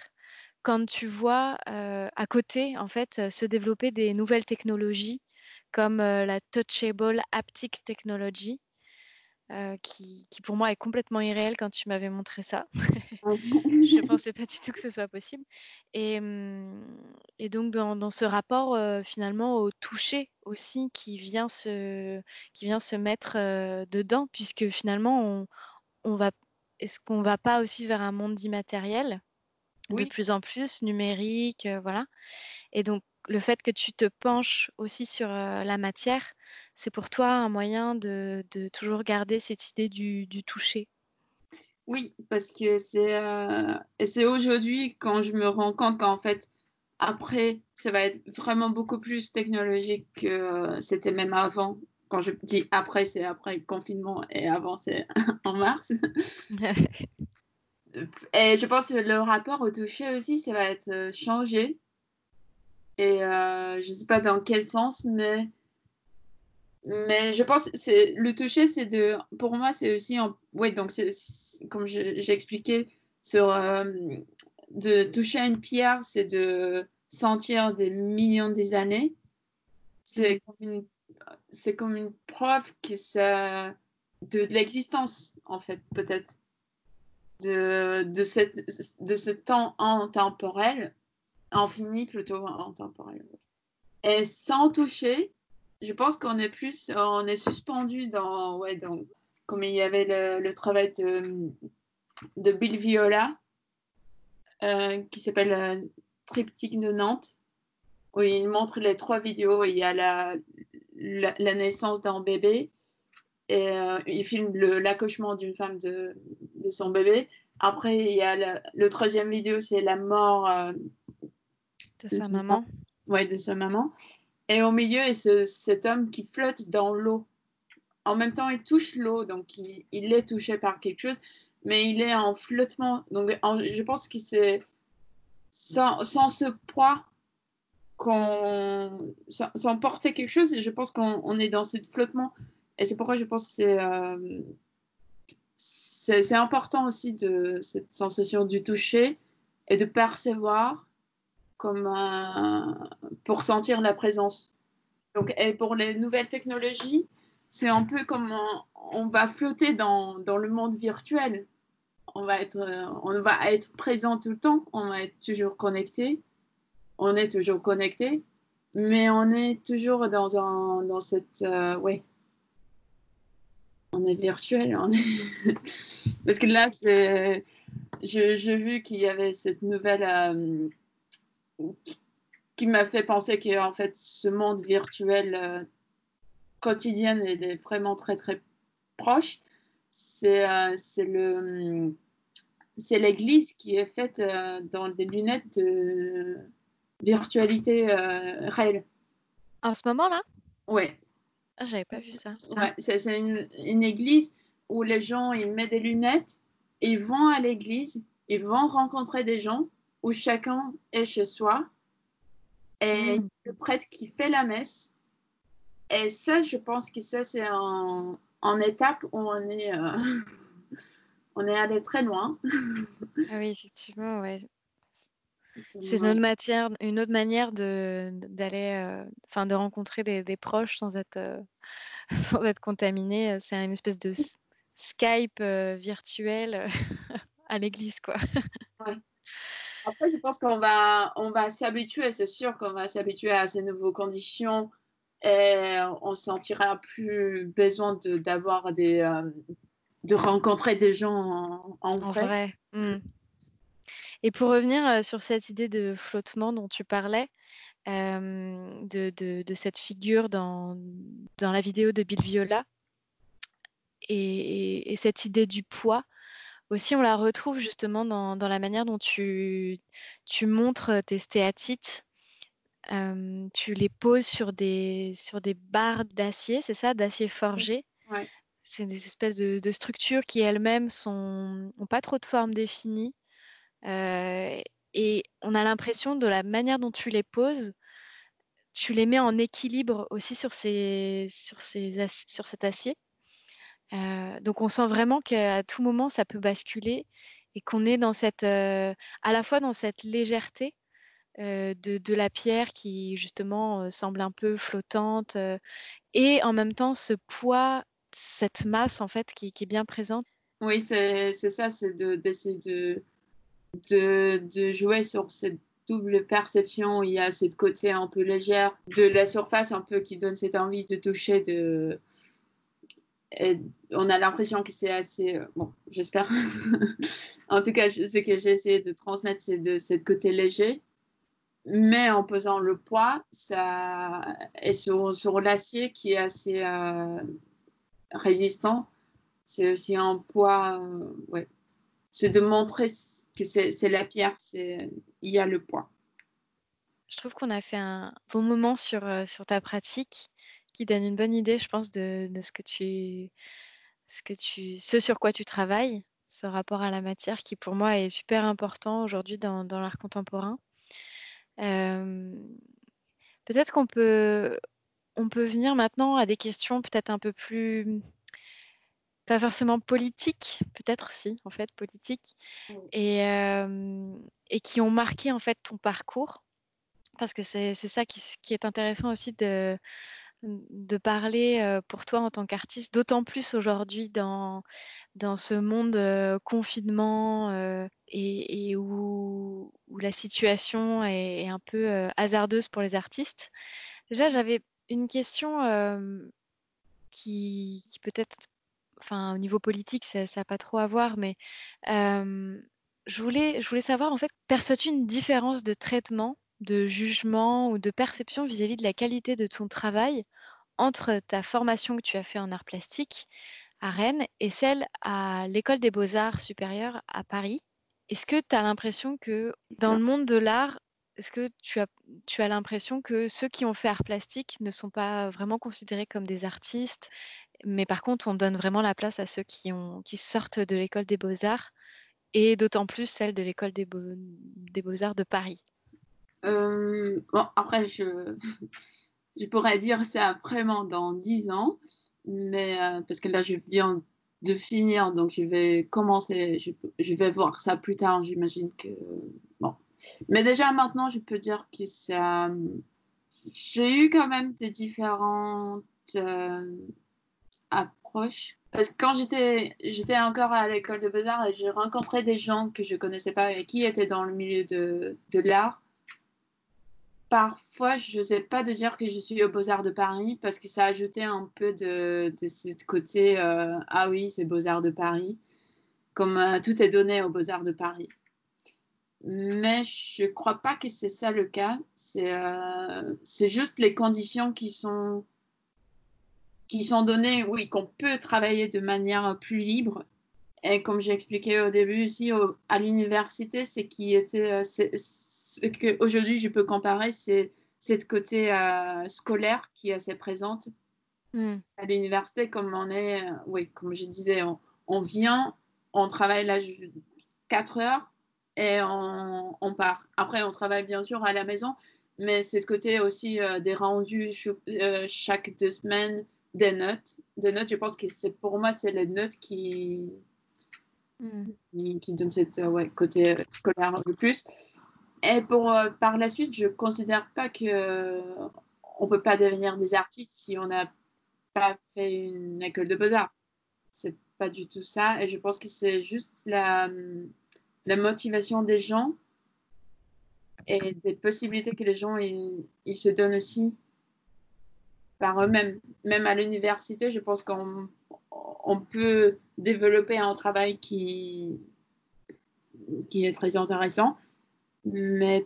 quand tu vois à côté, en fait, se développer des nouvelles technologies comme la touchable haptic technology, euh, qui, qui, pour moi est complètement irréel quand tu m'avais montré ça. <laughs> <laughs> je ne pensais pas du tout que ce soit possible. Et, et donc dans, dans, ce rapport euh, finalement au toucher aussi qui vient se, qui vient se mettre euh, dedans, puisque finalement on, on va, est-ce qu'on va pas aussi vers un monde immatériel? Oui. de plus en plus numérique, voilà. Et donc le fait que tu te penches aussi sur euh, la matière, c'est pour toi un moyen de, de toujours garder cette idée du, du toucher? Oui, parce que c'est euh, c'est aujourd'hui quand je me rends compte qu'en fait après ça va être vraiment beaucoup plus technologique que euh, c'était même avant. Quand je dis après, c'est après le confinement et avant c'est <laughs> en mars. <laughs> et je pense que le rapport au toucher aussi, ça va être changé. Et euh, je sais pas dans quel sens, mais mais je pense c'est le toucher, c'est de pour moi c'est aussi en oui donc c'est comme j'ai expliqué sur euh, de toucher une pierre, c'est de sentir des millions des années. C'est comme une c'est comme une preuve que ça de, de l'existence en fait peut-être de de cette de ce temps intemporel infini plutôt intemporel. Et sans toucher, je pense qu'on est plus, on est suspendu dans, ouais, dans, comme il y avait le, travail de, Bill Viola, euh, qui s'appelle euh, Triptyque de Nantes, où il montre les trois vidéos. Il y a la, naissance d'un bébé, et euh, il filme l'accouchement d'une femme de, son bébé. Après, il y a le, troisième vidéo, c'est la mort de sa maman. Ouais, de sa maman. Et au milieu, est ce, cet homme qui flotte dans l'eau. En même temps, il touche l'eau, donc il, il, est touché par quelque chose, mais il est en flottement. Donc, en, je pense que c'est sans, sans, ce poids qu'on sans, sans, porter quelque chose, je pense qu'on est dans ce flottement. Et c'est pourquoi je pense que c'est euh, c'est important aussi de cette sensation du toucher et de percevoir comme un, pour sentir la présence. Donc, et pour les nouvelles technologies, c'est un peu comme on, va flotter dans, dans, le monde virtuel. On va, être, on va être présent tout le temps, on va être toujours connecté, on est toujours connecté, mais on est toujours dans, un, dans cette. Euh, ouais. On est virtuel. On est <laughs> Parce que là, j'ai vu qu'il y avait cette nouvelle. Euh, qui m'a fait penser que en fait ce monde virtuel euh, quotidien est vraiment très très proche. C'est euh, le c'est l'église qui est faite euh, dans des lunettes de virtualité euh, réelle. En ce moment-là? Ouais. Ah, j'avais pas vu ça. Ouais, c'est une, une, église où les gens ils mettent des lunettes, ils vont à l'église, ils vont rencontrer des gens où chacun est chez soi et mmh. le prêtre qui fait la messe. Et ça, je pense que ça, c'est en, en, étape où on est, euh, <laughs> on est allé très loin. ah oui, effectivement, ouais. C'est une autre matière, une autre manière de d'aller, enfin, euh, de rencontrer des, des, proches sans être, euh, <laughs> sans être contaminé. C'est une espèce de Skype virtuel <laughs> à l'église, quoi. Ouais. Après, je pense qu'on va, on va s'habituer, c'est sûr qu'on va s'habituer à ces nouvelles conditions et on sentira plus besoin d'avoir des, euh, de rencontrer des gens en, en vrai. En vrai. Mmh. Et pour revenir euh, sur cette idée de flottement dont tu parlais, euh, de, de, de, cette figure dans, dans la vidéo de Bill Viola, et, et, et cette idée du poids, aussi, on la retrouve justement dans, dans la manière dont tu, tu montres tes stéatites. Euh, tu les poses sur des, sur des barres d'acier, c'est ça, d'acier forgé. Ouais. C'est des espèces de, de structures qui elles-mêmes sont ont pas trop de forme définie. Euh, et on a l'impression de la manière dont tu les poses, tu les mets en équilibre aussi sur, ces, sur, ces, sur cet acier. Euh, donc on sent vraiment qu'à tout moment ça peut basculer et qu'on est dans cette, euh, à la fois dans cette légèreté euh, de, la pierre qui justement semble un peu flottante et en même temps ce poids, cette masse en fait qui, est bien présente. Oui, c'est ça, c'est d'essayer de, jouer sur cette double perception. Il y a cette côté un peu légère de la surface, un peu qui donne cette envie de toucher, de on a l'impression que c'est assez euh, bon j'espère. <laughs> En tout cas ce que j'ai essayé de transmettre c'est de ce côté léger. Mais en pesant le poids ça et sur, sur l'acier qui est assez euh, résistant c'est aussi un poids euh, ouais. C'est de montrer que c'est la pierre il y a le poids. Je trouve qu'on a fait un bon moment sur, euh, sur ta pratique qui donne une bonne idée, je pense, de, de, ce que tu, ce que tu, ce sur quoi tu travailles, ce rapport à la matière qui pour moi est super important aujourd'hui dans, dans l'art contemporain. Euh, peut-être qu'on peut, on peut venir maintenant à des questions peut-être un peu plus, pas forcément politiques, peut-être si, en fait, politiques, et, euh, et qui ont marqué en fait ton parcours. Parce que c'est ça qui, qui, est intéressant aussi de, de parler pour toi en tant qu'artiste, d'autant plus aujourd'hui dans, dans ce monde confinement et, où, la situation est, un peu hasardeuse pour les artistes. Déjà, j'avais Une question qui, peut-être, enfin au niveau politique, ça n'a pas trop à voir, mais je voulais, je voulais savoir en fait, perçois-tu une différence de traitement, de jugement ou de perception vis-à-vis de la qualité de ton travail entre ta formation que tu as fait en art plastique à Rennes et celle à l'école des beaux-arts supérieurs à Paris. Est-ce que tu as l'impression que dans le monde de l'art, est-ce que tu as, tu as l'impression que ceux qui ont fait art plastique ne sont pas vraiment considérés comme des artistes, mais par contre, on donne vraiment la place à ceux qui, ont, qui sortent de l'école des beaux-arts et d'autant plus celle de l'école des, beaux, des beaux-arts de Paris? Euh, Bon, après, je, <laughs> je pourrais dire ça vraiment dans dix ans, mais euh, parce que là, je viens de finir, donc je vais commencer, je, vais voir ça plus tard, j'imagine que, bon. Mais déjà maintenant, je peux dire que ça, j'ai eu quand même des différentes euh, approches. Parce que quand j'étais, j'étais encore à l'école de beaux-arts j'ai rencontré des gens que je connaissais pas et qui étaient dans le milieu de, de l'art parfois, je sais pas de dire que je suis aux Beaux-Arts de Paris parce que ça ajoutait un peu de, ce côté euh, ah oui, c'est Beaux-Arts de Paris, comme euh, tout est donné aux Beaux-Arts de Paris. Mais je ne crois pas que c'est ça le cas. C'est euh, juste les conditions qui sont, qui sont données, oui, qu'on peut travailler de manière plus libre. Et comme j'ai expliqué au début aussi, au, à l'université, c'est qui était. Ce qu'aujourd'hui je peux comparer, c'est cette côté euh, scolaire qui est assez présente mm. à l'université, comme on est, euh, oui, comme je disais, on, on, vient, on travaille là 4 heures et on, on, part. Après, on travaille bien sûr à la maison, mais c'est ce côté aussi euh, des rendus chaque deux semaines, des notes. Des notes, je pense que c'est pour moi, c'est les notes qui, mm. qui, qui donnent cette ouais, côté scolaire le plus. Et euh, par la suite, je considère pas que euh, on peut pas devenir des artistes si on n'a pas fait une école de beaux-arts. C'est pas du tout ça. Et je pense que c'est juste la, la motivation des gens et des possibilités que les gens ils, se donnent aussi par eux-mêmes. Même à l'université, je pense qu'on on peut développer un travail qui est très intéressant mais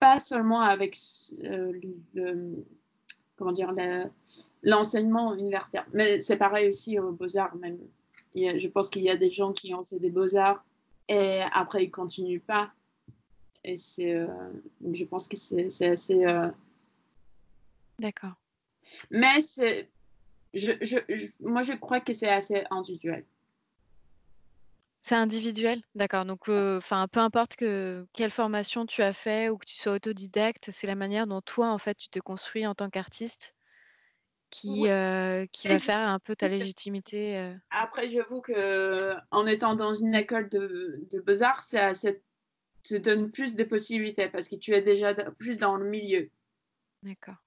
pas seulement avec euh, le, comment dire l'enseignement universitaire. Mais c'est pareil aussi aux beaux-arts même. A, je pense qu'il y a des gens qui ont fait des beaux-arts et après ils continuent pas. Et c'est, euh, je pense que c'est, c'est assez. Euh... D'accord. Mais c'est, je, je, je, moi je crois que c'est assez individuel. C'est individuel, d'accord. Donc, enfin, peu importe que quelle formation tu as fait ou que tu sois autodidacte, c'est la manière dont toi, en fait, tu te construis en tant qu'artiste qui, Oui. euh, qui va faire un peu ta légitimité. euh. Après, j'avoue que en étant dans une école de, de beaux-arts, ça, ça te donne plus de possibilités parce que tu es déjà plus dans le milieu. D'accord.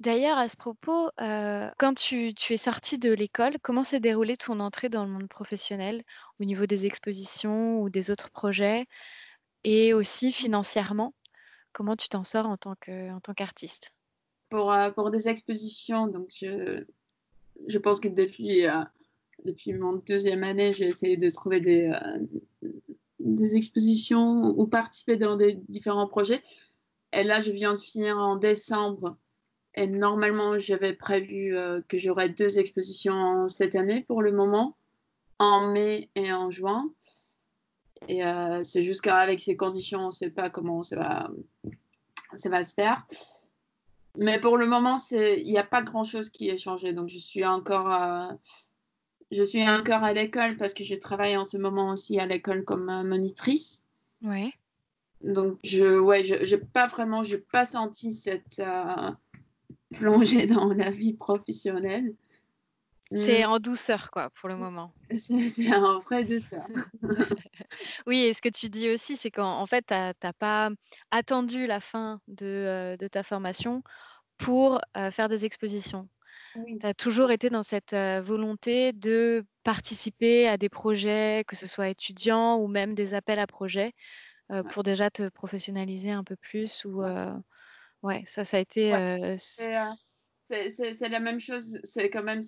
D'ailleurs, à ce propos, euh, quand tu, es sortie de l'école, comment s'est déroulée ton entrée dans le monde professionnel au niveau des expositions ou des autres projets et aussi financièrement? Comment tu t'en sors en tant qu'artiste? Pour, euh, pour des expositions, donc je, pense que depuis, euh, depuis mon deuxième année, j'ai essayé de trouver des, des expositions ou participer dans des différents projets. Et là, je viens de finir en décembre. Et normalement, j'avais prévu euh, que j'aurais deux expositions cette année pour le moment, en mai et en juin. Et euh, c'est juste qu'avec ces conditions, on ne sait pas comment ça va, ça va se faire. Mais pour le moment, il n'y a pas grand-chose qui est changé. Donc, je suis encore, euh, je suis encore à l'école parce que je travaille en ce moment aussi à l'école comme monitrice. Ouais. Donc, je, ouais, je, pas vraiment, j'ai pas senti cette euh, plongée dans la vie professionnelle. C'est Mm. en douceur, quoi, pour le moment. C'est, un vrai ça. Oui, et ce que tu dis aussi, c'est qu'en en fait, tu n'as pas attendu la fin de, euh, de ta formation pour euh, faire des expositions. Oui. Tu as toujours été dans cette euh, volonté de participer à des projets, que ce soit étudiants ou même des appels à projets, euh, Ouais. pour déjà te professionnaliser un peu plus. Ou, Ouais. ça, ça a été. Ouais. euh, euh, c'est la même chose. C'est quand même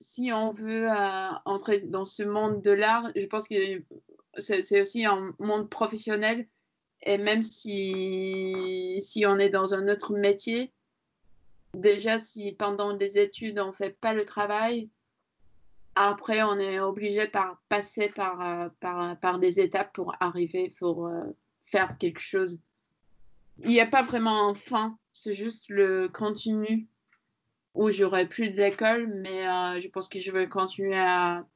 si on veut euh, entrer dans ce monde de l'art, je pense que c'est aussi un monde professionnel. Et même si, si on est dans un autre métier, déjà si pendant les études on fait pas le travail, après on est obligé par passer par, par, par des étapes pour arriver, pour euh, faire quelque chose. Il n'y a pas vraiment un fin, c'est juste le continu où j'aurai plus de l'école, mais euh, je pense que je vais continuer à.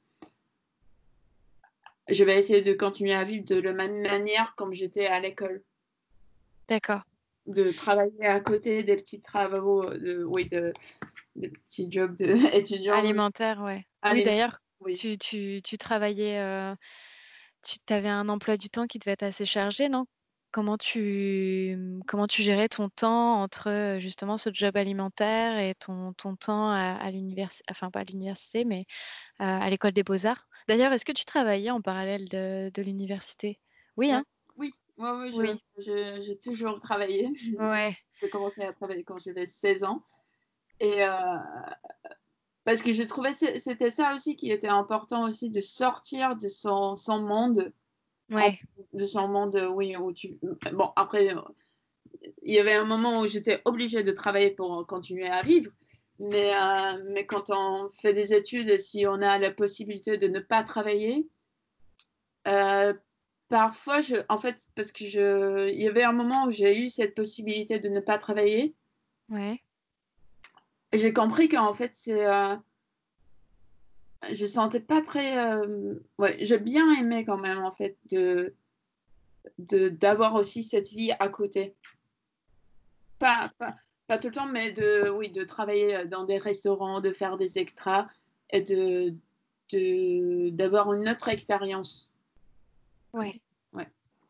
Je vais essayer de continuer à vivre de la même manière comme j'étais à l'école. D'accord. De travailler à côté des petits travaux, de, oui, de, des petits jobs d'étudiants. <laughs> Alimentaire, ouais. oui, d'ailleurs, tu, tu, tu, travaillais, euh, tu avais un emploi du temps qui devait être assez chargé, non? Comment tu, comment tu gérais ton temps entre justement ce job alimentaire et ton, ton temps à, l'université, enfin pas à l'université, mais à l'école des beaux-arts? D'ailleurs, est-ce que tu travaillais en parallèle de, de l'université? Oui, hein? Oui, oui, oui, j'ai toujours travaillé. <laughs> Ouais. j'ai commencé à travailler quand j'avais 16 ans. Et euh, parce que je trouvais que c'était ça aussi qui était important aussi de sortir de son, son monde Ouais. De son monde, oui, où tu. Bon, après, il y avait un moment où j'étais obligée de travailler pour continuer à vivre. Mais, euh, mais quand on fait des études et si on a la possibilité de ne pas travailler, euh, parfois, je, en fait, parce que je, il y avait un moment où j'ai eu cette possibilité de ne pas travailler. Ouais. J'ai compris qu'en fait, c'est, euh, je sentais pas très. Euh, ouais, j'ai bien aimé quand même, en fait, de d'avoir aussi cette vie à côté. Pas, pas, pas, tout le temps, mais de, oui, de travailler dans des restaurants, de faire des extras et de d'avoir une autre expérience. Ouais.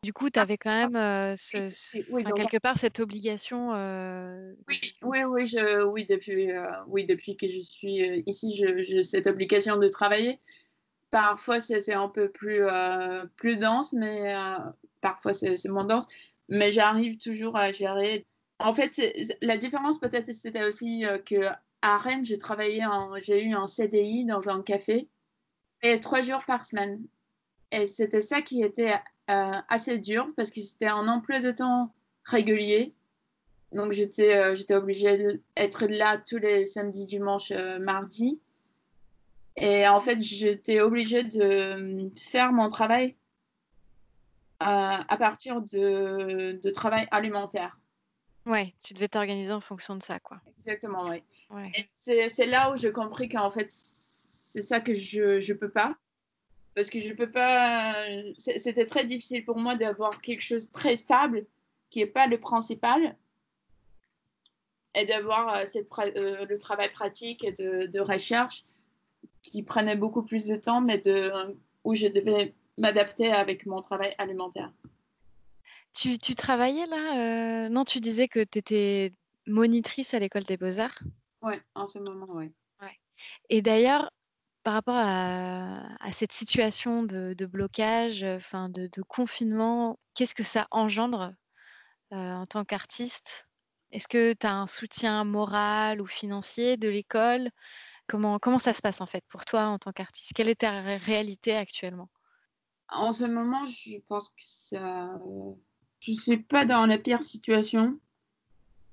Du coup, tu avais quand même euh, quelque part cette obligation. Euh, oui, oui, oui, je, oui, depuis, euh, oui, depuis que je suis ici, j'ai cette obligation de travailler. Parfois, c'est un peu plus, plus dense, mais parfois, c'est moins dense. Mais j'arrive toujours à gérer. En fait, la différence peut-être, c'était aussi que à Rennes, j'ai travaillé, j'ai eu un CDI dans un café et trois jours par semaine. Et c'était ça qui était euh, assez dur parce que c'était un emploi de temps régulier. Donc j'étais euh, j'étais obligée d'être là tous les samedis, dimanches, euh, mardis. Et en fait, j'étais obligée de faire mon travail à partir de, de, travail alimentaire. Ouais, tu devais t'organiser en fonction de ça, quoi. Exactement, oui. Ouais. C'est là où j'ai compris qu'en fait, c'est ça que je ne peux pas parce que je peux pas. C'était très difficile pour moi d'avoir quelque chose de très stable qui n'est pas le principal et d'avoir euh, euh, le travail pratique et de, recherche qui prenait beaucoup plus de temps, mais de, où je devais m'adapter avec mon travail alimentaire. Tu, tu travaillais là euh, Non, tu disais que tu étais monitrice à l'école des beaux-arts? Oui, en ce moment, oui. Ouais. Et d'ailleurs, par rapport à, cette situation de, blocage, enfin de, confinement, qu'est-ce que ça engendre euh, en tant qu'artiste? Est-ce que tu as un soutien moral ou financier de l'école? Comment, ça se passe en fait pour toi en tant qu'artiste? Quelle est ta réalité actuellement? En ce moment, je pense que je suis pas dans la pire situation.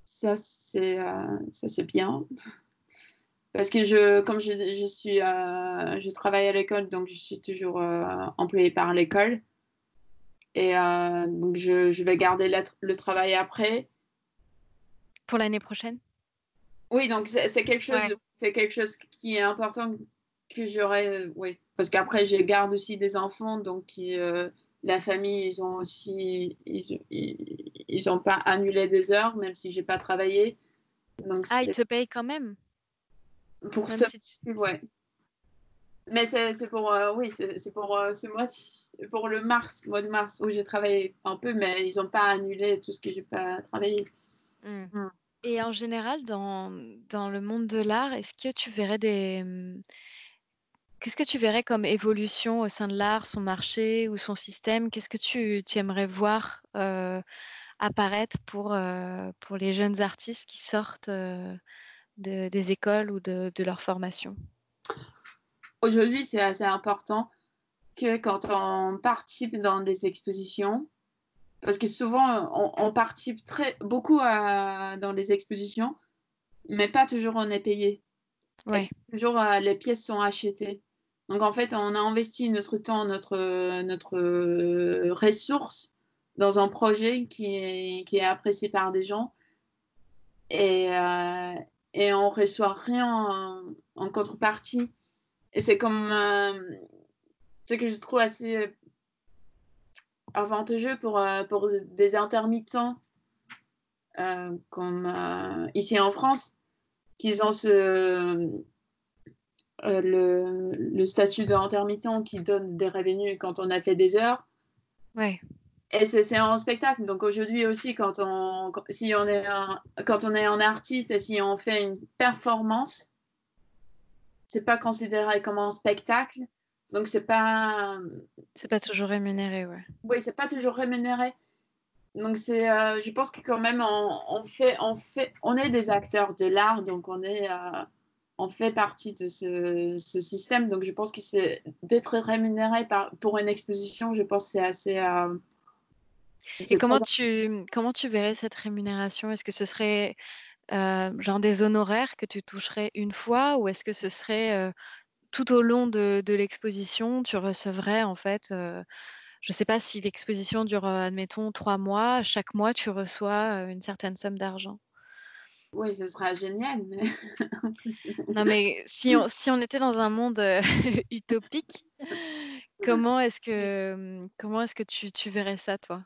Ça, c'est euh, ça c'est bien parce que je, comme je, je suis, euh, je travaille à l'école, donc je suis toujours euh, employée par l'école. Et euh, donc je, je, vais garder le travail après. Pour l'année prochaine? Oui, donc c'est quelque chose, c'est quelque chose qui est important que j'aurais, oui, parce qu'après je garde aussi des enfants, donc la famille, ils ont aussi, ils, ils, ont pas annulé des heures, même si j'ai pas travaillé. Donc, ah, ils te payent quand même? Pour ce ouais. Mais c'est pour, euh, oui, c'est pour euh, ce mois, pour le mars, mois de mars, où j'ai travaillé un peu, mais ils n'ont pas annulé tout ce que j'ai pas travaillé. Hmm. Hmm. Et en général, dans, dans le monde de l'art, est-ce que tu verrais des. Qu'est-ce que tu verrais comme évolution au sein de l'art, son marché ou son système? Qu'est-ce que tu, tu, aimerais voir euh, apparaître pour, pour les jeunes artistes qui sortent de, des écoles ou de, de leur formation Aujourd'hui, c'est assez important que quand on participe dans des expositions, parce que souvent on, on participe très beaucoup à, dans les expositions, mais pas toujours on est payé. Ouais. Toujours euh, les pièces sont achetées. Donc en fait, on a investi notre temps, notre, notre euh, ressource dans un projet qui est, qui est apprécié par des gens et, euh, et on reçoit rien en, contrepartie. Et c'est comme euh, ce que je trouve assez avantageux pour, euh, pour des intermittents euh, comme euh, ici en France, qu'ils ont ce, euh, le, le, statut d'intermittent qui donne des revenus quand on a fait des heures. Ouais. Et c'est un spectacle. Donc aujourd'hui aussi, quand on, si on est un, quand on est un artiste et si on fait une performance, c'est pas considéré comme un spectacle. Donc c'est pas. C'est pas toujours rémunéré, ouais. Oui, c'est pas toujours rémunéré. Donc c'est, euh, je pense que quand même on, on, fait, on fait, on est des acteurs de l'art, donc on est, euh, on fait partie de ce, ce, système. Donc je pense que c'est d'être rémunéré par, pour une exposition, je pense que c'est assez. Euh, Et comment tu, comment tu verrais cette rémunération? Est-ce que ce serait euh, genre des honoraires que tu toucherais une fois ou est-ce que ce serait euh, tout au long de, de l'exposition, tu recevrais en fait, euh, je ne sais pas si l'exposition dure, admettons, trois mois, chaque mois tu reçois une certaine somme d'argent? Oui, ce sera génial. Mais... <laughs> non, mais si on, si on était dans un monde <laughs> utopique, <laughs> comment est-ce que, comment est-ce que tu, tu verrais ça, toi?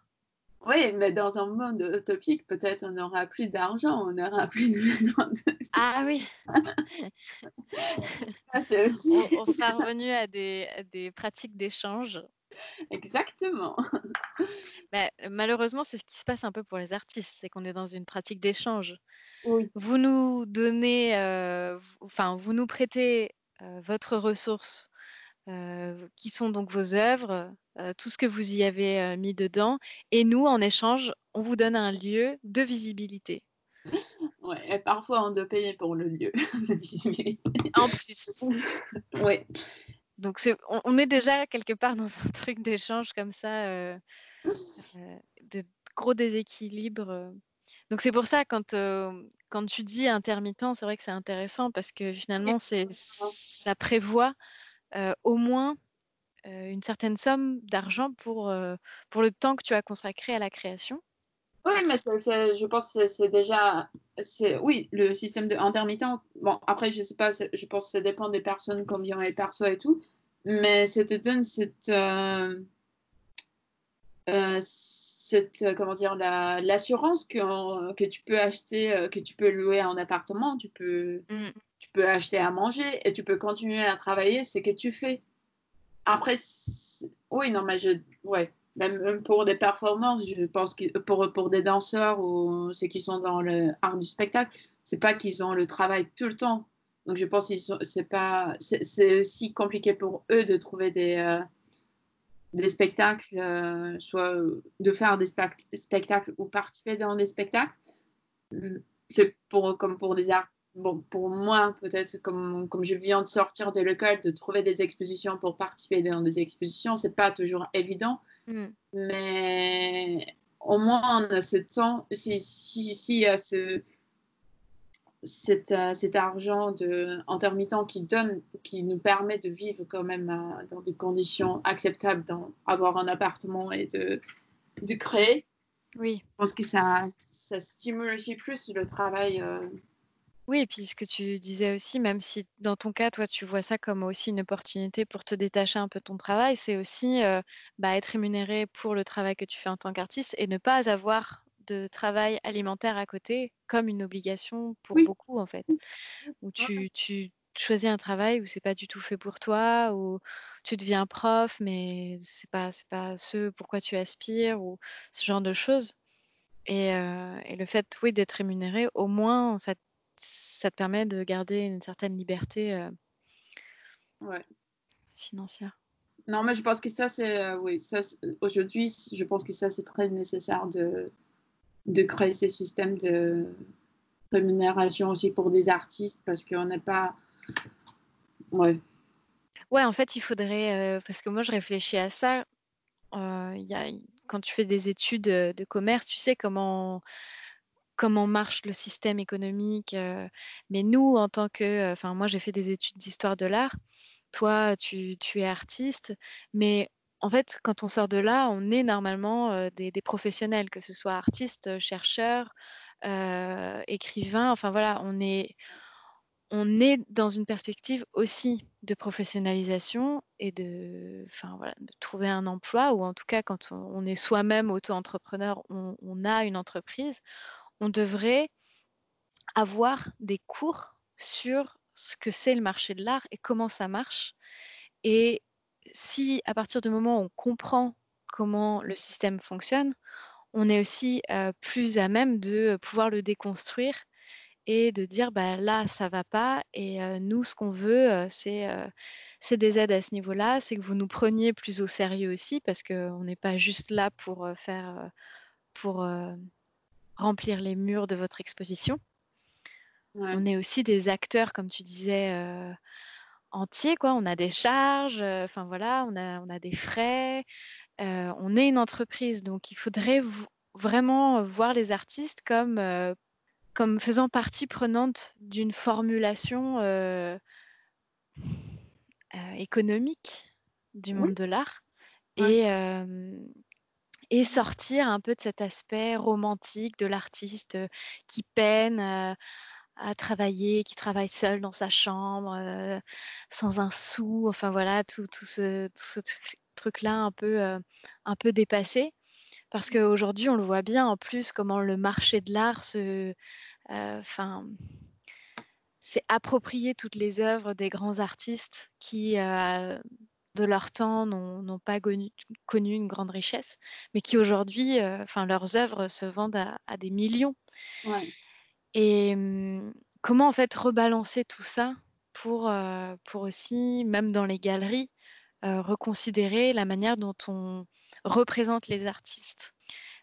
Oui, mais dans un monde utopique, peut-être on n'aura plus d'argent, on n'aura plus de besoin de... Ah oui ah, aussi... on, on, sera revenu à des, à des pratiques d'échange. Exactement. Mais, malheureusement, c'est ce qui se passe un peu pour les artistes, c'est qu'on est dans une pratique d'échange. Oui. Vous nous donnez, euh, enfin, vous nous prêtez euh, votre ressource, euh, qui sont donc vos œuvres, euh, tout ce que vous y avez euh, mis dedans, et nous, en échange, on vous donne un lieu de visibilité. <laughs> Ouais, et parfois on doit payer pour le lieu <laughs> de visibilité. En plus. <laughs> oui. Donc c'est, on, on, est déjà quelque part dans un truc d'échange comme ça, euh, de gros déséquilibre. Donc c'est pour ça quand euh, quand tu dis intermittent, c'est vrai que c'est intéressant parce que finalement c'est ça prévoit euh, au moins euh, une certaine somme d'argent pour pour le temps que tu as consacré à la création. Oui, mais je pense que c'est déjà, oui, le système de intermittent. Bon, après, je sais pas, je pense que ça dépend des personnes, combien elles perçoivent et tout, mais ça te donne cette, euh, euh, cette comment dire, la, l'assurance que, que tu peux acheter, que tu peux louer un appartement, tu peux, mm. Tu peux acheter à manger et tu peux continuer à travailler, c'est que tu fais. Après, oui, non, mais je, ouais même pour des performances, je pense que pour, pour des danseurs ou ceux qui sont dans le art du spectacle, c'est pas qu'ils ont le travail tout le temps. Donc je pense que c'est pas c'est aussi compliqué pour eux de trouver des euh, des spectacles, euh, soit de faire des spectacles ou participer dans des spectacles. C'est pour comme pour des arts bon, pour moi, peut-être comme, comme je viens de sortir de l'école, de trouver des expositions pour participer dans des expositions, c'est pas toujours évident. Mm. Mais au moins, on a ce temps, si, si, si y a ce, cet, uh, cet argent de intermittent qui donne, qui nous permet de vivre quand même uh, dans des conditions acceptables, d'avoir un appartement et de, de créer. Oui. Je pense que ça, ça stimule aussi plus le travail. Euh, oui, et puis ce que tu disais aussi, même si dans ton cas, toi, tu vois ça comme aussi une opportunité pour te détacher un peu de ton travail, c'est aussi euh, bah, être rémunéré pour le travail que tu fais en tant qu'artiste et ne pas avoir de travail alimentaire à côté comme une obligation pour oui. beaucoup, en fait. Où tu, tu choisis un travail où c'est pas du tout fait pour toi, où tu deviens prof, mais c'est pas, c'est pas ce pourquoi tu aspires ou ce genre de choses. Et, euh, et le fait, oui, d'être rémunéré, au moins, ça ça te permet de garder une certaine liberté euh, ouais. financière. Non, mais je pense que ça, c'est, euh, oui, ça, aujourd'hui, je pense que ça, c'est très nécessaire de, de créer ces systèmes de, rémunération aussi pour des artistes parce qu'on n'est pas. Ouais. Ouais, en fait, il faudrait. Euh, parce que moi, je réfléchis à ça. Euh, y a, quand tu fais des études de commerce, tu sais comment comment marche le système économique. Euh, mais nous, en tant que, enfin moi j'ai fait des études d'histoire de l'art, toi tu, tu, es artiste, mais en fait quand on sort de là, on est normalement euh, des, professionnels, que ce soit artistes, chercheurs, euh, écrivains, enfin voilà, on est, on est dans une perspective aussi de professionnalisation et de, enfin, voilà, de trouver un emploi, ou en tout cas quand on, est soi-même auto-entrepreneur, on, a une entreprise, on devrait avoir des cours sur ce que c'est le marché de l'art et comment ça marche. Et si à partir du moment où on comprend comment le système fonctionne, on est aussi euh, plus à même de pouvoir le déconstruire et de dire bah là ça va pas et euh, nous ce qu'on veut euh, c'est c'est des aides à ce niveau-là, c'est que vous nous preniez plus au sérieux aussi parce qu'on n'est pas juste là pour faire pour remplir les murs de votre exposition. On est aussi des acteurs, comme tu disais, euh, entiers, quoi. On a des charges, euh, enfin voilà, on a, on a des frais. Euh, on est une entreprise, donc il faudrait vraiment voir les artistes comme, comme faisant partie prenante d'une formulation économique du monde de l'art. Et, et sortir un peu de cet aspect romantique de l'artiste qui peine à, travailler, qui travaille seul dans sa chambre, sans un sou, enfin voilà, tout, ce, truc-là un peu, un peu dépassé. Parce qu'aujourd'hui, on le voit bien en plus comment le marché de l'art se, enfin, s'est approprié toutes les œuvres des grands artistes qui de leur temps n'ont pas connu, une grande richesse, mais qui aujourd'hui, euh, enfin leurs œuvres se vendent à, des millions. Et hum, comment en fait rebalancer tout ça pour, euh, pour aussi, même dans les galeries, euh, reconsidérer la manière dont on représente les artistes?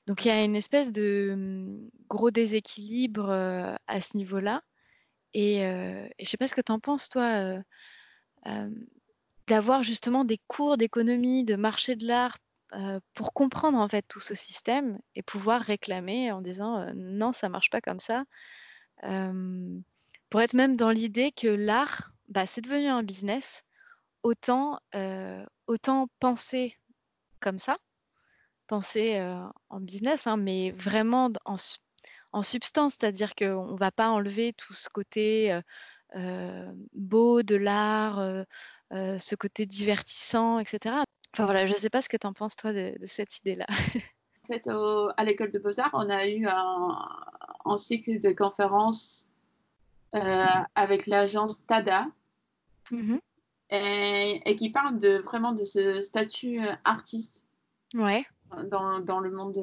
Donc il y a une espèce de hum, gros déséquilibre à ce niveau-là. Et, et je sais pas ce que tu en penses, toi d'avoir justement des cours d'économie, de marché de l'art euh, pour comprendre en fait tout ce système et pouvoir réclamer en disant euh, non, ça marche pas comme ça. Euh, pour être même dans l'idée que l'art, bah, c'est devenu un business, autant, autant penser comme ça, penser en business, hein, mais vraiment en, en substance, c'est-à-dire qu'on ne va pas enlever tout ce côté beau de l'art, euh, ce côté divertissant, etc. Enfin voilà, je ne sais pas ce que tu en penses toi de, cette idée-là. en fait, à l'école de beaux-arts, on a eu un, cycle de conférences euh, avec l'agence TADA. Mm-hmm. Et, qui parle de, vraiment de ce statut euh, artiste ouais. dans, dans le monde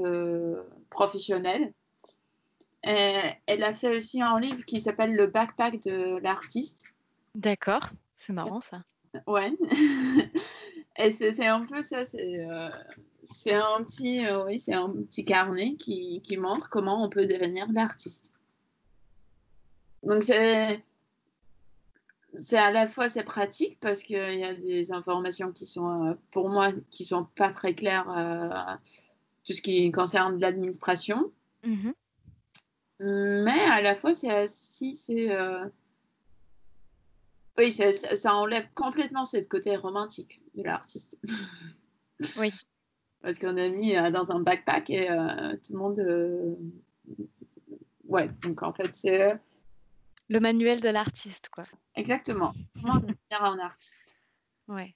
professionnel. Et elle a fait aussi un livre qui s'appelle Le backpack de l'artiste. D'accord, c'est marrant ça. Ouais. <laughs> Et c'est un peu ça, c'est euh, un petit, euh, oui, c'est un petit carnet qui, qui, montre comment on peut devenir l'artiste. Donc c'est à la fois c'est pratique parce qu'il y a des informations qui sont euh, pour moi qui sont pas très claires tout ce qui concerne l'administration. Mm-hmm. Mais à la fois c'est aussi c'est oui, ça, enlève complètement ce côté romantique de l'artiste. <laughs> Oui. Parce qu'on a mis euh, dans un backpack et euh, tout le monde. Euh, ouais, donc en fait, c'est. Le manuel de l'artiste, quoi. Exactement. Comment devenir un artiste. Ouais.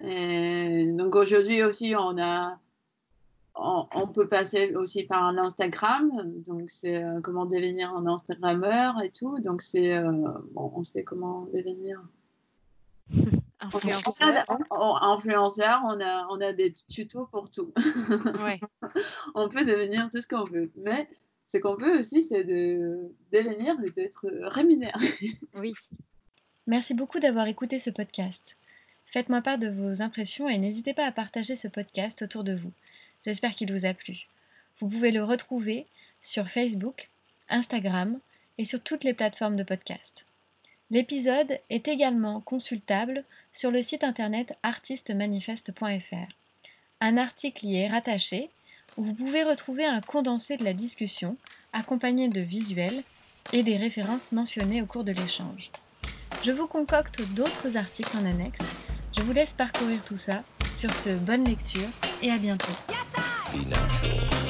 Et donc aujourd'hui aussi, on a on, peut passer aussi par un Instagram, donc c'est euh, comment devenir un Instagrammeur et tout. Donc c'est euh, bon, on sait comment devenir <laughs> influenceur. influenceur, on a on a des tutos pour tout. <laughs> Ouais. on peut devenir tout ce qu'on veut, mais ce qu'on peut aussi, c'est de devenir et d'être rémunéré. <laughs> oui. Merci beaucoup d'avoir écouté ce podcast. Faites-moi part de vos impressions et n'hésitez pas à partager ce podcast autour de vous. J'espère qu'il vous a plu. Vous pouvez le retrouver sur Facebook, Instagram et sur toutes les plateformes de podcast. L'épisode est également consultable sur le site internet artistemanifeste.fr. Un article y est rattaché où vous pouvez retrouver un condensé de la discussion accompagné de visuels et des références mentionnées au cours de l'échange. Je vous concocte d'autres articles en annexe. Je vous laisse parcourir tout ça. Sur ce, bonne lecture et à bientôt. Be natural.